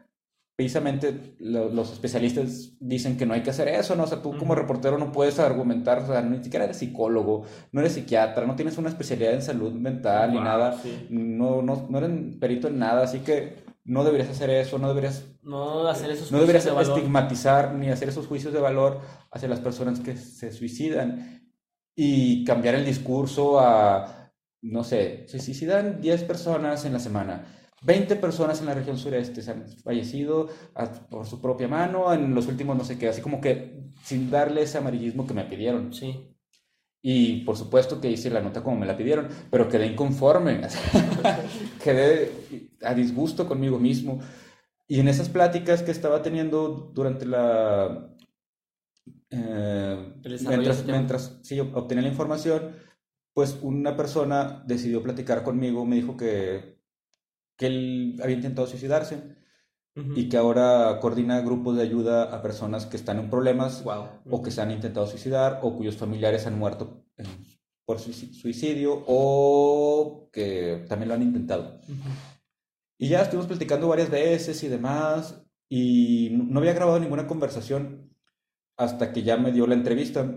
precisamente los especialistas dicen que no hay que hacer eso, ¿no? O sea, tú como reportero no puedes argumentar, o sea, ni siquiera eres psicólogo, no eres psiquiatra, no tienes una especialidad en salud mental ni nada, no, no, no eres perito en nada, así que no deberías hacer eso, no deberías... No hacer esos No deberías estigmatizar ni hacer esos juicios de valor hacia las personas que se suicidan y cambiar el discurso a, no sé, se suicidan 10 personas en la semana 20 personas en la región sureste se han fallecido por su propia mano en los últimos no sé qué, así como que sin darle ese amarillismo que me pidieron. Sí. Y por supuesto que hice la nota como me la pidieron, pero quedé inconforme, <laughs> quedé a disgusto conmigo mismo. Y en esas pláticas que estaba teniendo durante la... Eh, mientras, mientras sí, obtenía la información, pues una persona decidió platicar conmigo, me dijo que que él había intentado suicidarse y que ahora coordina grupos de ayuda a personas que están en problemas o que se han intentado suicidar o cuyos familiares han muerto por suicidio o que también lo han intentado. Y ya estuvimos platicando varias veces y demás y no había grabado ninguna conversación hasta que ya me dio la entrevista.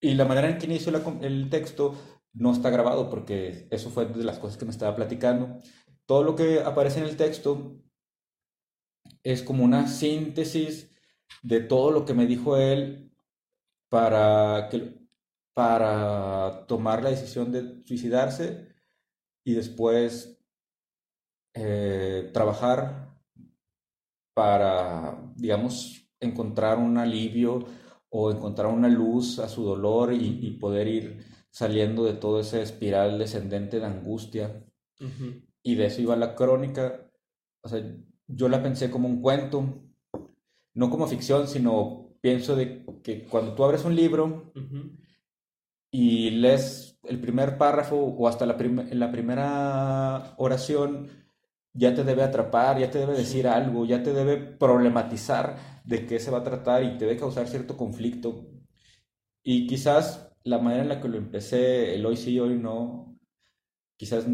Y la manera en que inició el texto no está grabado porque eso fue de las cosas que me estaba platicando. Todo lo que aparece en el texto es como una síntesis de todo lo que me dijo él para, para tomar la decisión de suicidarse y después eh, trabajar para, digamos, encontrar un alivio o encontrar una luz a su dolor y poder ir saliendo de todo ese espiral descendente de angustia. Y de eso iba la crónica. O sea, yo la pensé como un cuento, no como ficción, sino pienso de que cuando tú abres un libro y lees el primer párrafo o hasta la, la primera oración, ya te debe atrapar, ya te debe decir algo, ya te debe problematizar de qué se va a tratar y te debe causar cierto conflicto. Y quizás la manera en la que lo empecé, el hoy sí, hoy no, quizás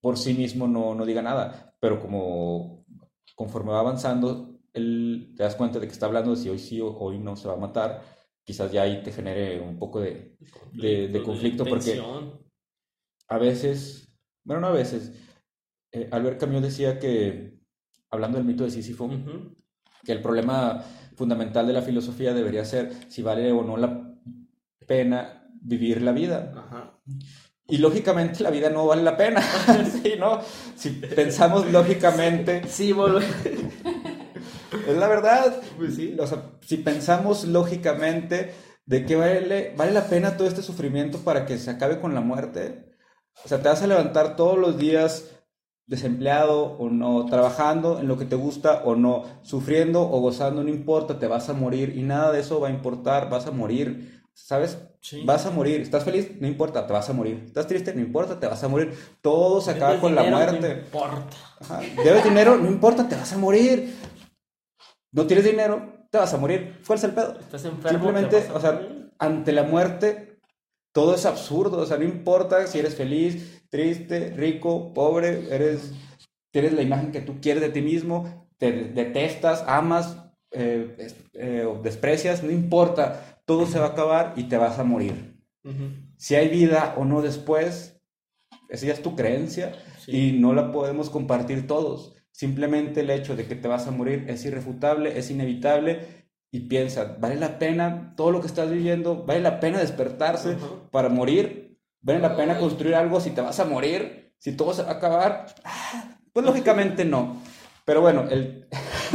por sí mismo no, no diga nada, pero como conforme va avanzando, él, te das cuenta de que está hablando de si hoy sí o hoy no se va a matar, quizás ya ahí te genere un poco de, de, conflicto, porque a veces, bueno, no a veces, eh, Albert Camus decía que, hablando del mito de Sísifo, que el problema fundamental de la filosofía debería ser si vale o no la pena vivir la vida. Y lógicamente la vida no vale la pena, <laughs> ¿sí, no? Si pensamos lógicamente... Sí, Es la verdad. Pues sí. O sea, si pensamos lógicamente de qué vale, vale la pena todo este sufrimiento para que se acabe con la muerte. O sea, te vas a levantar todos los días desempleado o no, trabajando en lo que te gusta o no, sufriendo o gozando, no importa, te vas a morir y nada de eso va a importar, vas a morir. ¿Sabes? Vas a morir. ¿Estás feliz? No importa, te vas a morir. ¿Estás triste? No importa, te vas a morir. Todo se acaba con la muerte. No importa. ¿Debes dinero? No importa, te vas a morir. ¿No tienes dinero? Te vas a morir. ¿Cuál es el pedo? Estás enfermo. Simplemente, o sea, ante la muerte, todo es absurdo. O sea, no importa si eres feliz, triste, rico, pobre, eres, tienes la imagen que tú quieres de ti mismo, te detestas, amas, eh, eh, desprecias, no importa todo se va a acabar y te vas a morir. Si hay vida o no después, esa ya es tu creencia y no la podemos compartir todos. Simplemente el hecho de que te vas a morir es irrefutable, es inevitable y piensa, ¿vale la pena todo lo que estás viviendo? ¿Vale la pena despertarse para morir? ¿Vale la pena construir algo si te vas a morir? si todo se va a acabar, ah, pues lógicamente no. Pero bueno, el, <laughs>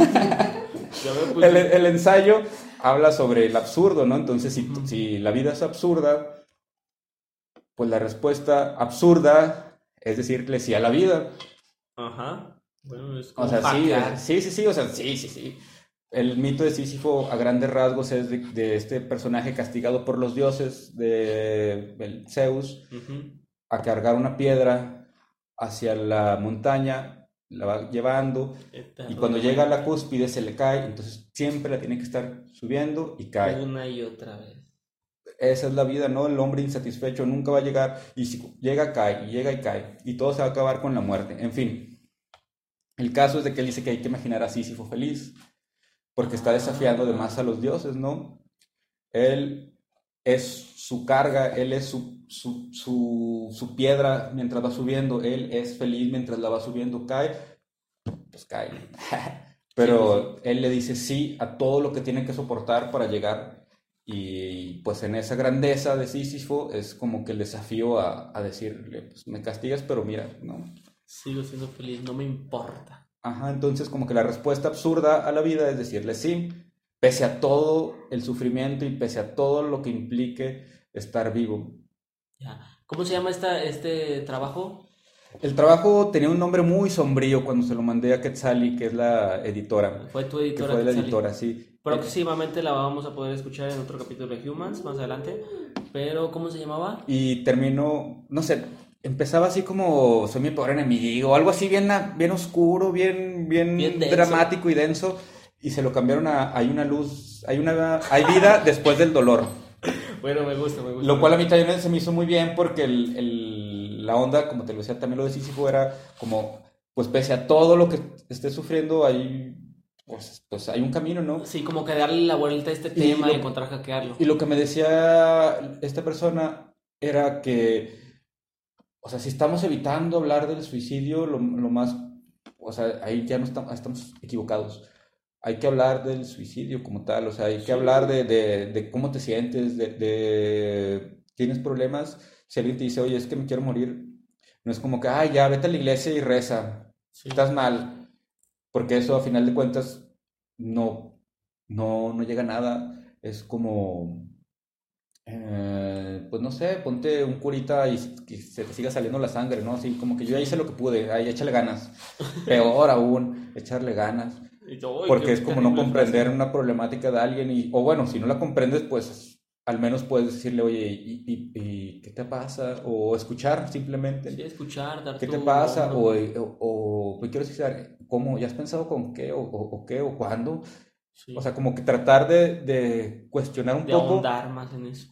pues, <laughs> el, el ensayo habla sobre el absurdo, ¿no? Entonces, si, si la vida es absurda, pues la respuesta absurda es decirle sí a la vida. Ajá. Bueno, es O como sea, sí, sí, sí, sí, o sea, sí, sí, sí. El mito de Sísifo a grandes rasgos es de, de este personaje castigado por los dioses de Zeus a cargar una piedra hacia la montaña, la va llevando y cuando llega a la cúspide se le cae, entonces siempre la tiene que estar subiendo y cae. Una y otra vez. Esa es la vida, ¿no? El hombre insatisfecho nunca va a llegar y si llega cae y llega y cae y todo se va a acabar con la muerte. En fin, el caso es de que él dice que hay que imaginar a Sísifo feliz porque está desafiando además a los dioses, ¿no? Él es su carga, él es su, su, su, su piedra mientras va subiendo, él es feliz mientras la va subiendo, cae, pues cae. <laughs> Pero él le dice sí a todo lo que tiene que soportar para llegar y pues en esa grandeza de Sísifo es como que el desafío a, a decirle, pues me castigas, pero mira, ¿no? Sigo siendo feliz, no me importa. Ajá, entonces como que la respuesta absurda a la vida es decirle sí, pese a todo el sufrimiento y pese a todo lo que implique estar vivo. ¿Cómo se llama esta, este trabajo? El trabajo tenía un nombre muy sombrío cuando se lo mandé a Quetzali, que es la editora, Fue tu que editora. fue la editora, sí. Próximamente la vamos a poder escuchar en otro capítulo de Humans, más adelante. Pero, ¿cómo se llamaba? Y terminó, no sé, empezaba así como soy mi pobre enemigo, algo así bien, bien oscuro, bien, bien, Bien dramático y denso, y se lo cambiaron a hay una luz, hay una hay vida después del dolor. Bueno, me gusta, me gusta. Lo cual a mí también se me hizo muy bien porque el, el- la onda, como te lo decía, también lo de Sísifo era como, pues pese a todo lo que esté sufriendo, hay, pues, pues hay un camino, ¿no? Sí, como que darle la vuelta a este Y tema y, lo- encontrar hackearlo. Y lo que me decía esta persona era que, o sea, si estamos evitando hablar del suicidio, lo, lo más, o sea, ahí ya no estamos, estamos equivocados. Hay que hablar del suicidio como tal, o sea, hay que Sí. hablar de, de- de cómo te sientes, de, de- tienes problemas. Si alguien te dice, oye, es que me quiero morir, no es como que, ay, ya, vete a la iglesia y reza, Sí. estás mal, porque eso a final de cuentas no, no, no llega a nada. Es como, eh, pues no sé, ponte un curita y que se te siga saliendo la sangre, ¿no? Así como que yo ya hice lo que pude, ay, échale ganas. Peor aún, echarle ganas. Yo, "Uy, Porque es como no comprender frase". una problemática de alguien y, o bueno, si no la comprendes, pues al menos puedes decirle, oye, ¿y, y- y qué te pasa? O escuchar simplemente. Sí, escuchar, dar ¿Qué te pasa? O, o, o, quiero decir, ¿cómo? ¿Ya has pensado con qué? ¿O, o- o qué? ¿O cuándo? Sí, O sea, como que tratar de, de cuestionar un de poco ahondar más en eso.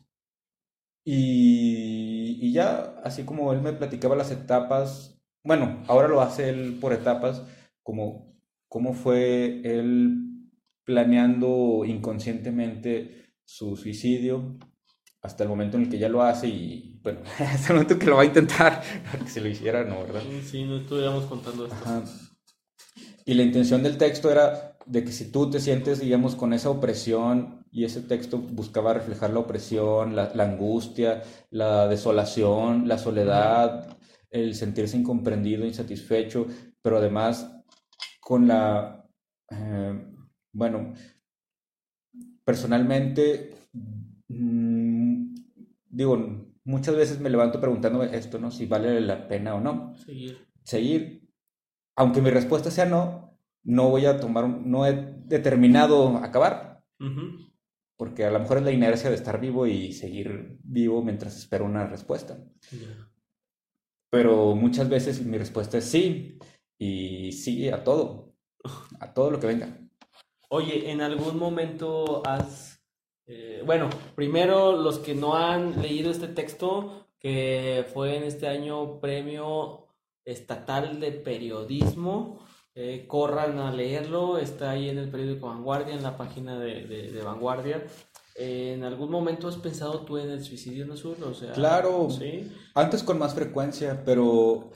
y, y ya, así como él me platicaba las etapas, bueno, ahora lo hace él por etapas, como cómo fue él planeando inconscientemente su suicidio hasta el momento en el que ya lo hace y, bueno, <laughs> hasta el momento que lo va a intentar, <laughs> porque si lo hiciera, no, ¿verdad? Sí, no estuviéramos contando esto. Y la intención del texto era de que si tú te sientes, digamos, con esa opresión, y ese texto buscaba reflejar la opresión, la, la angustia, la desolación, la soledad, el sentirse incomprendido, insatisfecho, pero además con la, eh, bueno, personalmente, mm, digo, muchas veces me levanto preguntándome esto, ¿no? Si vale la pena o no Seguir. seguir. Aunque mi respuesta sea no, no voy a tomar, no he determinado acabar, porque a lo mejor es la inercia de estar vivo y seguir vivo mientras espero una respuesta. Pero muchas veces mi respuesta es sí, y sí a todo, a todo lo que venga. Oye, ¿en algún momento has... eh, bueno, primero los que no han leído este texto, que fue en este año premio estatal de periodismo, eh, corran a leerlo, está ahí en el periódico Vanguardia, en la página de, de- de Vanguardia. Eh, ¿en algún momento has pensado tú en el suicidio en azul? O sea, Claro. Sí. Antes con más frecuencia, pero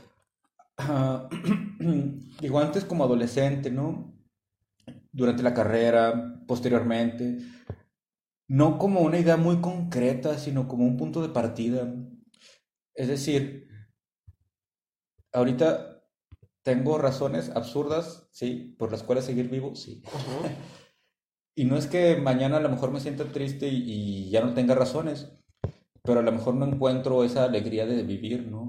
ah, <clears throat> <clears throat> digo antes como adolescente, ¿no? Durante la carrera, posteriormente, no como una idea muy concreta, sino como un punto de partida. Es decir, ahorita tengo razones absurdas, sí, por las cuales seguir vivo, sí. <laughs> y no es que mañana a lo mejor me sienta triste y, y ya no tenga razones, pero a lo mejor no encuentro esa alegría de vivir, ¿no?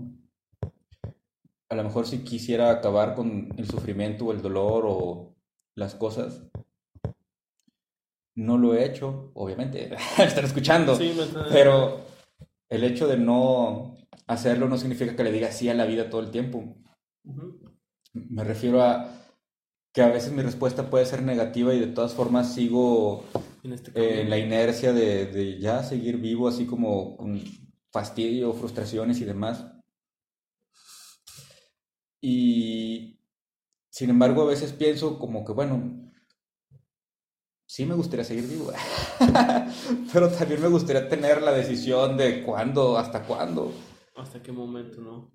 A lo mejor si quisiera acabar con el sufrimiento o el dolor o las cosas, no lo he hecho, obviamente, <laughs> están escuchando, Sí, está- pero el hecho de no hacerlo no significa que le diga sí a la vida todo el tiempo. Me refiero a que a veces mi respuesta puede ser negativa y de todas formas sigo En este eh, la inercia de, de ya seguir vivo, así como con fastidio, frustraciones y demás. Y sin embargo, a veces pienso como que, bueno, sí me gustaría seguir vivo, <laughs> pero también me gustaría tener la decisión de cuándo, hasta cuándo. ¿Hasta qué momento, no?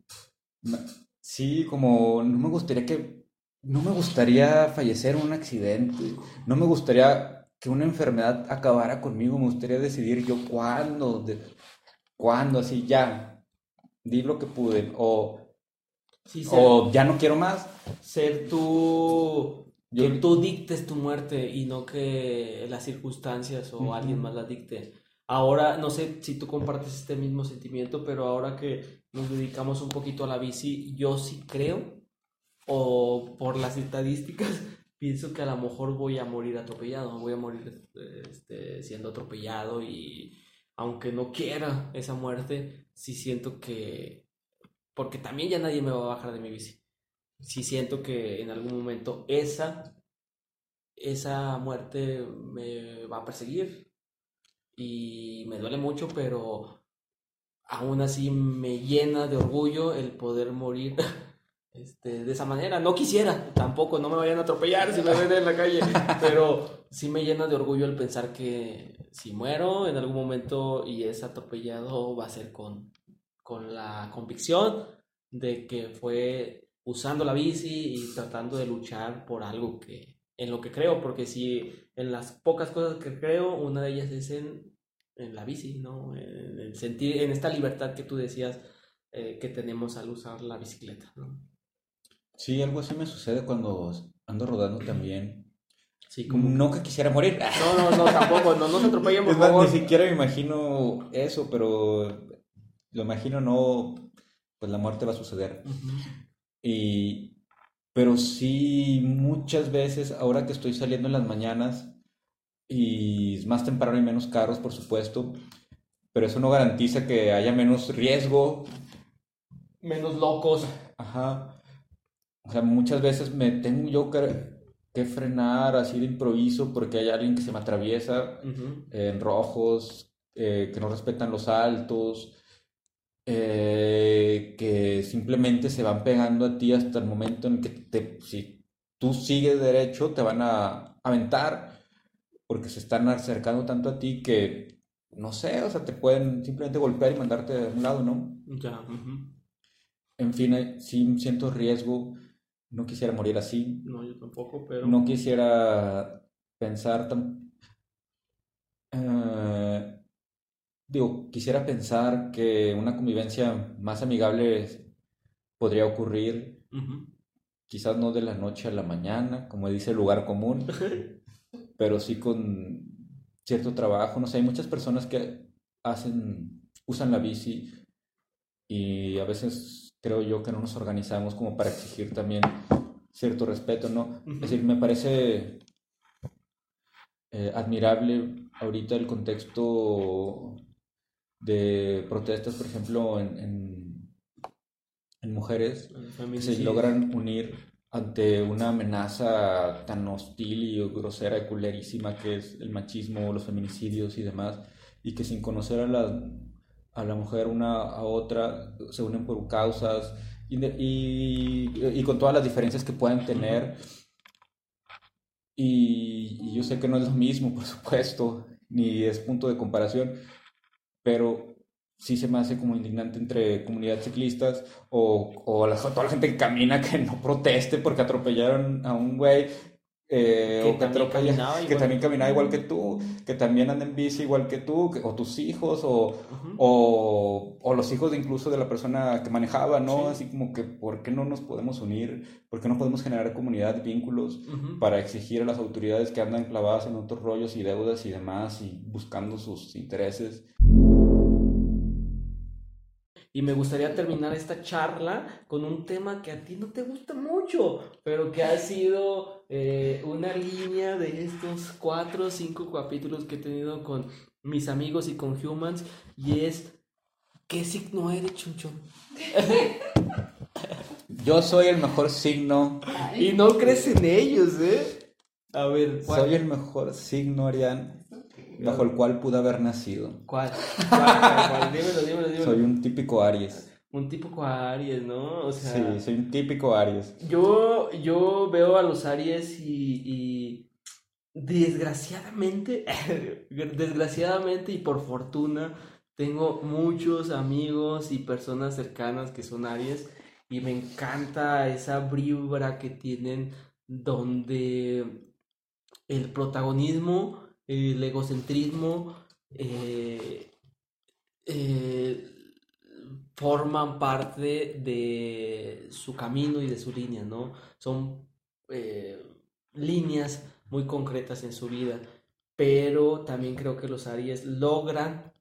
Sí, como no me gustaría que, no me gustaría fallecer en un accidente, no me gustaría que una enfermedad acabara conmigo, me gustaría decidir yo cuándo, de, cuándo, así ya, di lo que pude, o, Sí, ser, o ya no quiero más. ser tú... Yo- que tú dictes tu muerte y no que las circunstancias o Ujú. alguien más la dicte. Ahora, no sé si tú compartes este mismo sentimiento, pero ahora que nos dedicamos un poquito a la bici, yo sí creo, o por las estadísticas, <laughs> pienso que a lo mejor voy a morir atropellado, voy a morir este, siendo atropellado y aunque no quiera esa muerte, sí siento que, porque también ya nadie me va a bajar de mi bici. Sí siento que en algún momento esa, esa muerte me va a perseguir y me duele mucho, pero aún así me llena de orgullo el poder morir <laughs> este, de esa manera. No quisiera, tampoco, no me vayan a atropellar si me ven en la calle, pero sí me llena de orgullo el pensar que si muero en algún momento y es atropellado va a ser con, con la convicción de que fue usando la bici y tratando de luchar por algo que en lo que creo, porque si en las pocas cosas que creo, una de ellas es en, en la bici, ¿no? En, el sentir, en esta libertad que tú decías eh, que tenemos al usar la bicicleta, ¿no? Sí, algo así me sucede cuando ando rodando también. Sí, como... No que quisiera morir. No, no, no, tampoco, no nos <laughs> atropellemos, Es más, ni siquiera me imagino eso, pero lo imagino no, pues la muerte va a suceder. Y, pero sí, muchas veces, ahora que estoy saliendo en las mañanas, y es más temprano y menos carros, por supuesto, pero eso no garantiza que haya menos riesgo. Menos locos. Ajá. O sea, muchas veces me tengo yo que, que frenar así de improviso porque hay alguien que se me atraviesa en rojos, eh, que no respetan los altos, eh, que simplemente se van pegando a ti hasta el momento en que te, si tú sigues derecho, te van a aventar porque se están acercando tanto a ti que, no sé, o sea, te pueden simplemente golpear y mandarte a un lado, ¿no? Ya. ujú. En fin, eh, sí siento riesgo, no quisiera morir así, No, yo tampoco, pero... no quisiera pensar tan... eh, digo, quisiera pensar que una convivencia más amigable podría ocurrir, quizás no de la noche a la mañana, como dice el lugar común, <laughs> pero sí con cierto trabajo. No sé, hay muchas personas que hacen, usan la bici y a veces creo yo que no nos organizamos como para exigir también cierto respeto, ¿no? Es decir, me parece eh, admirable ahorita el contexto de protestas, por ejemplo, en, en, en mujeres que se logran unir ante una amenaza tan hostil y grosera y culerísima que es el machismo, los feminicidios y demás, y que sin conocer a la, a la mujer una a otra se unen por causas y, y, y con todas las diferencias que puedan tener. Y, y yo sé que no es lo mismo, por supuesto, ni es punto de comparación, pero sí se me hace como indignante entre comunidades ciclistas o, o la- toda la gente que camina que no proteste porque atropellaron a un güey eh, Que o que, también caminaba que igual también que caminaba tú. igual que tú, que también anda en bici igual que tú, que- o tus hijos, o, o, o los hijos de incluso de la persona que manejaba, ¿no? Sí. Así como que, ¿por qué no nos podemos unir? ¿Por qué no podemos generar comunidad, vínculos? Para exigir a las autoridades que andan clavadas en otros rollos y deudas y demás y buscando sus intereses. Y me gustaría terminar esta charla con un tema que a ti no te gusta mucho, pero que ha sido eh, una línea de estos cuatro o cinco capítulos que he tenido con mis amigos y con Humans, y es, ¿qué signo eres, Chunchón? <laughs> Yo soy el mejor signo, Y no crees en ellos, ¿eh? A ver, ¿cuál? soy el mejor signo, Arián, bajo el cual pude haber nacido. ¿Cuál? <laughs> ¿Cuál? ¿Cuál? ¿Cuál? Dímelo, dímelo, dímelo. Soy un típico Aries. Un tipo Aries, ¿no? O sea... Sí, soy un típico Aries. Yo, yo veo a los Aries y, y desgraciadamente, <laughs> desgraciadamente y por fortuna, tengo muchos amigos y personas cercanas que son Aries y me encanta esa vibra que tienen donde el protagonismo, el egocentrismo, eh, eh, forman parte de su camino y de su línea, ¿no? Son eh, líneas muy concretas en su vida, pero también creo que los Aries logran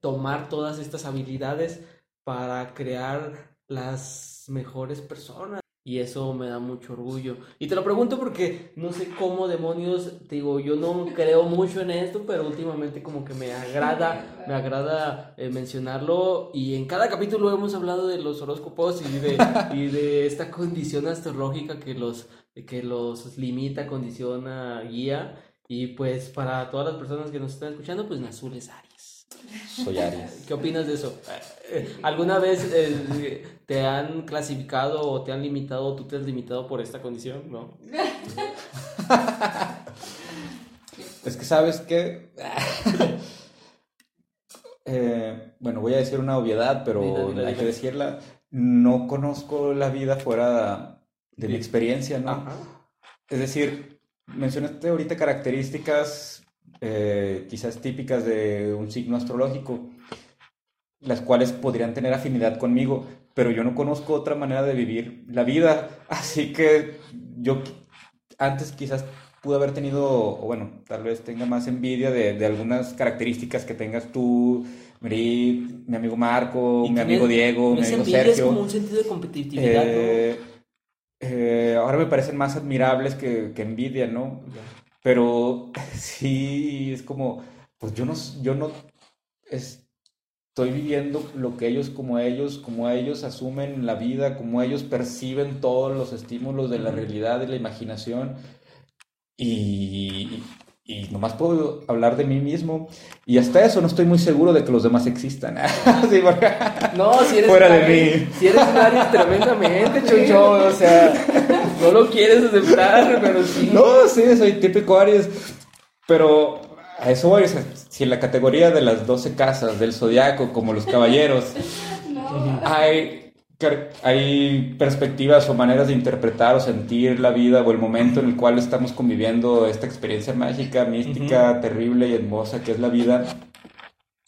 tomar todas estas habilidades para crear las mejores personas. Y eso me da mucho orgullo. Y te lo pregunto porque no sé cómo demonios, digo, yo no creo mucho en esto, pero últimamente como que me agrada, me agrada eh, mencionarlo. Y en cada capítulo hemos hablado de los horóscopos y de, y de esta condición astrológica que los, que los limita, condiciona, guía. Y pues para todas las personas que nos están escuchando, pues Nazul es Aries. Soy Aries. ¿Qué opinas de eso? ¿Alguna vez eh, te han clasificado o te han limitado o tú te has limitado por esta condición? ¿No? Es que sabes que... <laughs> Eh, bueno, voy a decir una obviedad, pero hay que decirla. No conozco la vida fuera de mi experiencia, ¿no? Ajá. Es decir, mencionaste ahorita características eh, quizás típicas de un signo astrológico, las cuales podrían tener afinidad conmigo, pero yo no conozco otra manera de vivir la vida, <laughs> así que yo antes quizás pude haber tenido, o bueno, tal vez tenga más envidia de, de algunas características que tengas tú, Merit, mi amigo Marco, mi amigo Diego, mi amigo envidia es Sergio. como un sentido de competitividad, Eh, eh, ahora me parecen más admirables que, que envidia, ¿no? Pero <laughs> sí es como, pues yo no, yo no estoy viviendo lo que ellos, como ellos, como ellos asumen la vida, como ellos perciben todos los estímulos de la realidad, de la imaginación. Y, y nomás puedo hablar de mí mismo. Y hasta eso no estoy muy seguro de que los demás existan. <laughs> Sí, porque- No, si eres Fuera de mí. Si eres un Aries tremendamente, <laughs> Chucho, o sea, no lo quieres aceptar, pero sí. No, sí, soy típico Aries, pero a eso voy, o sea, si en la categoría de las 12 casas del zodiaco, como los caballeros, <laughs> No. hay, hay perspectivas o maneras de interpretar o sentir la vida o el momento en el cual estamos conviviendo esta experiencia mágica, mística, terrible y hermosa que es la vida,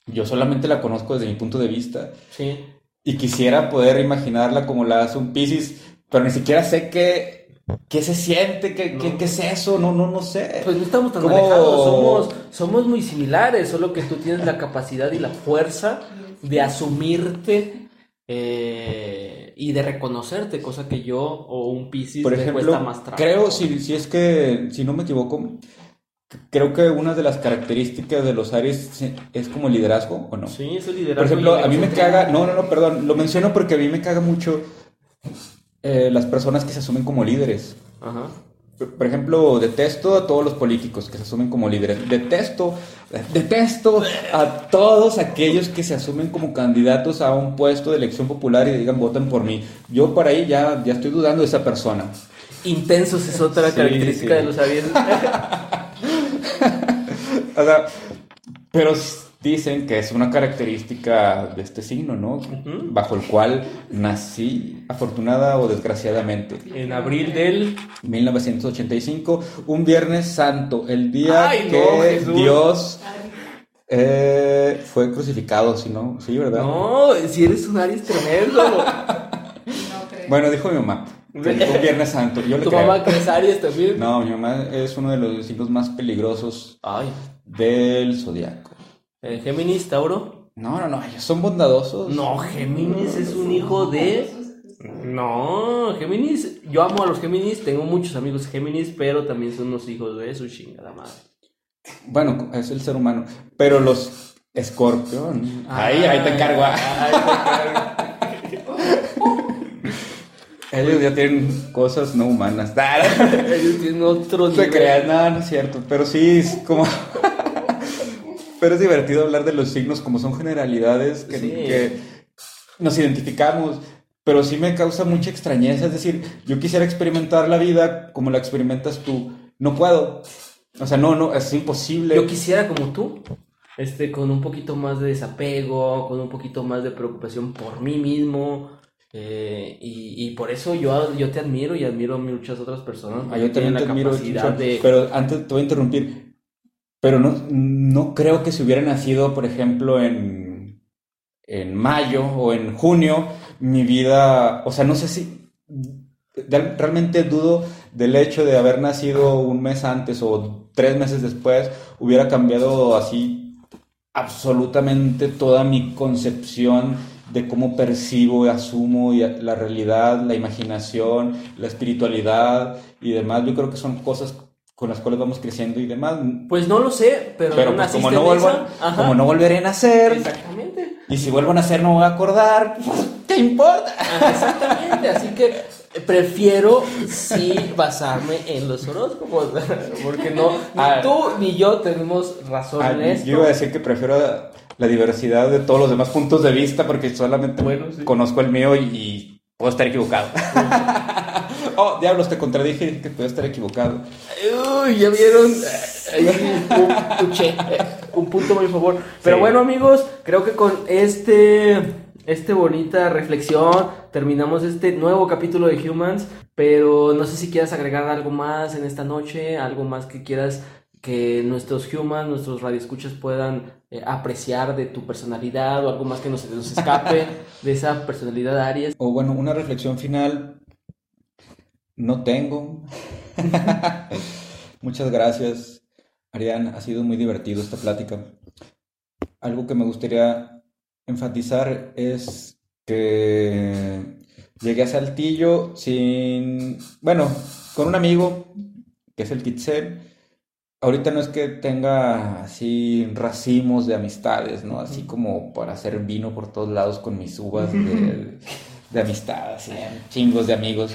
yo solamente la conozco desde mi punto de vista Sí. y quisiera poder imaginarla como la hace un Piscis, pero ni siquiera sé qué, qué se siente, qué, qué- No. qué es eso, no, no, no sé. Pues no estamos tan ¿Cómo? alejados, somos, somos muy similares, solo que tú tienes la capacidad y la fuerza de asumirte eh, y de reconocerte, cosa que yo o un Piscis Por ejemplo, cuesta más trabajo. creo, si, si es que, si no me equivoco, creo que una de las características de los Aries es como el liderazgo, ¿o no? Sí, es el liderazgo. Por ejemplo, a mí me caga, no, no, no, perdón, lo menciono porque a mí me caga mucho eh, las personas que se asumen como líderes. Ajá. Por ejemplo, detesto a todos los políticos que se asumen como líderes. Detesto, detesto a todos aquellos que se asumen como candidatos a un puesto de elección popular y digan voten por mí. Yo por ahí ya, ya estoy dudando de esa persona. Intensos es otra Sí, característica sí. de los Aries. <laughs> O sea, pero dicen que es una característica de este signo, ¿no? Bajo el cual nací, afortunada o desgraciadamente. En abril del... 1985, un Viernes Santo, el día Ay, que. Dios eh, fue crucificado, ¿sí, no? Sí, ¿verdad? No, si eres un Aries tremendo. <laughs> Bueno, dijo mi mamá, un Viernes Santo, yo le tu creo. mamá que es Aries también. No, mi mamá es uno de los signos más peligrosos Ay, del zodiaco. ¿El Géminis, Tauro? No, no, no, ellos son bondadosos. No, Géminis es un hijo de... No, Géminis, yo amo a los Géminis, tengo muchos amigos Géminis, pero también son unos hijos de su chingada madre. Bueno, es el ser humano, pero los escorpión. Ahí, ahí te encargo. ah. Ahí te encargo. <laughs> Ellos ya tienen cosas no humanas. <laughs> Ellos tienen otro No nivel. creas, no, no es cierto. Pero sí, es como. <laughs> pero es divertido hablar de los signos como son generalidades que, Sí. que nos identificamos. Pero sí me causa mucha extrañeza. Es decir, yo quisiera experimentar la vida como la experimentas tú. No puedo. O sea, no, no, es imposible. Yo quisiera como tú, este, con un poquito más de desapego, con un poquito más de preocupación por mí mismo. eh, y, y por eso yo, yo te admiro y admiro a muchas otras personas. Ah, yo también te admiro, de... pero antes te voy a interrumpir. Pero no, no creo que si hubiera nacido, por ejemplo, en, en mayo o en junio, mi vida, o sea, no sé si realmente dudo del hecho de haber nacido un mes antes o tres meses después, hubiera cambiado así absolutamente toda mi concepción de cómo percibo y asumo la realidad, la imaginación, la espiritualidad y demás. Yo creo que son cosas con las cuales vamos creciendo y demás. Pues no lo sé, pero, Pero pues, como, no. Ajá. como no volveré a nacer, Exactamente. y si vuelvo a nacer no me voy a acordar, pues, ¿qué importa? Ajá, Exactamente, así que prefiero sí basarme en los horóscopos, <laughs> porque no, ni Ah. tú ni yo tenemos razón Ah, en esto. yo iba a decir que prefiero la diversidad de todos los demás puntos de vista porque solamente Bueno, sí. conozco el mío y, y puedo estar equivocado. Oh, diablos, te contradije dije que puedo estar equivocado. Uy, ya vieron. Un, tuché, eh, un punto muy a favor. Pero Sí. bueno, amigos, creo que con este, este bonita reflexión terminamos este nuevo capítulo de Humans. Pero no sé si quieras agregar algo más en esta noche, algo más que quieras que nuestros humans, nuestros radioescuchas puedan eh, apreciar de tu personalidad o algo más que nos, nos escape <laughs> de esa personalidad Aries. O bueno, una reflexión final. No tengo. <laughs> Muchas gracias, Arián. Ha sido muy divertido esta plática. Algo que me gustaría enfatizar es que llegué a Saltillo sin, bueno, con un amigo que es el Kitzel. Ahorita no es que tenga así racimos de amistades, ¿no? Así como para hacer vino por todos lados con mis uvas de, de amistad, así, chingos de amigos.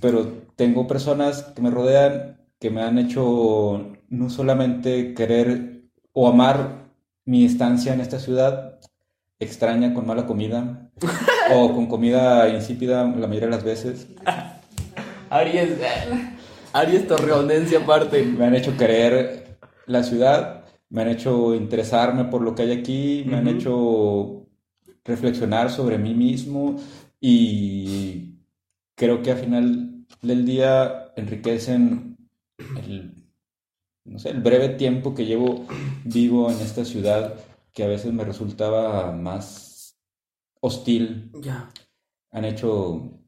Pero tengo personas que me rodean que me han hecho no solamente querer o amar mi estancia en esta ciudad extraña con mala comida <laughs> o con comida insípida la mayoría de las veces, <laughs> Aries, Aries torreonense aparte. me han hecho querer la ciudad, me han hecho interesarme por lo que hay aquí, me han hecho reflexionar sobre mí mismo y creo que al final del día enriquecen el, no sé, el breve tiempo que llevo vivo en esta ciudad que a veces me resultaba más hostil. Ya. Han hecho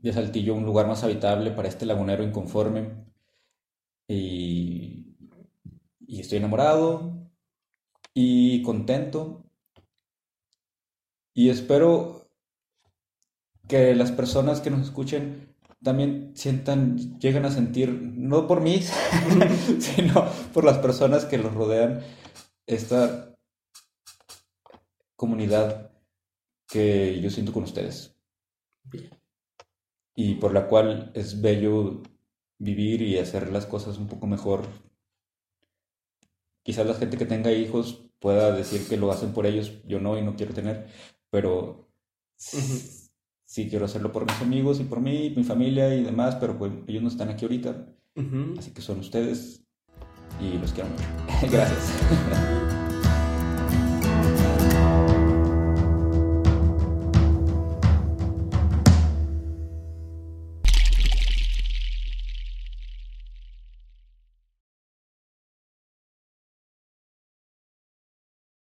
de Saltillo un lugar más habitable para este lagunero inconforme. Y, y estoy enamorado y contento. Y espero que las personas que nos escuchen también sientan, lleguen a sentir, no por mí, <laughs> sino por las personas que los rodean, esta comunidad que yo siento con ustedes y por la cual es bello vivir y hacer las cosas un poco mejor. Quizás la gente que tenga hijos pueda decir que lo hacen por ellos, yo no y no quiero tener, pero. Sí quiero hacerlo por mis amigos y por mí, mi familia y demás, pero pues ellos no están aquí ahorita, Ujú. así que son ustedes y los quiero mucho. <laughs> Gracias. <laughs>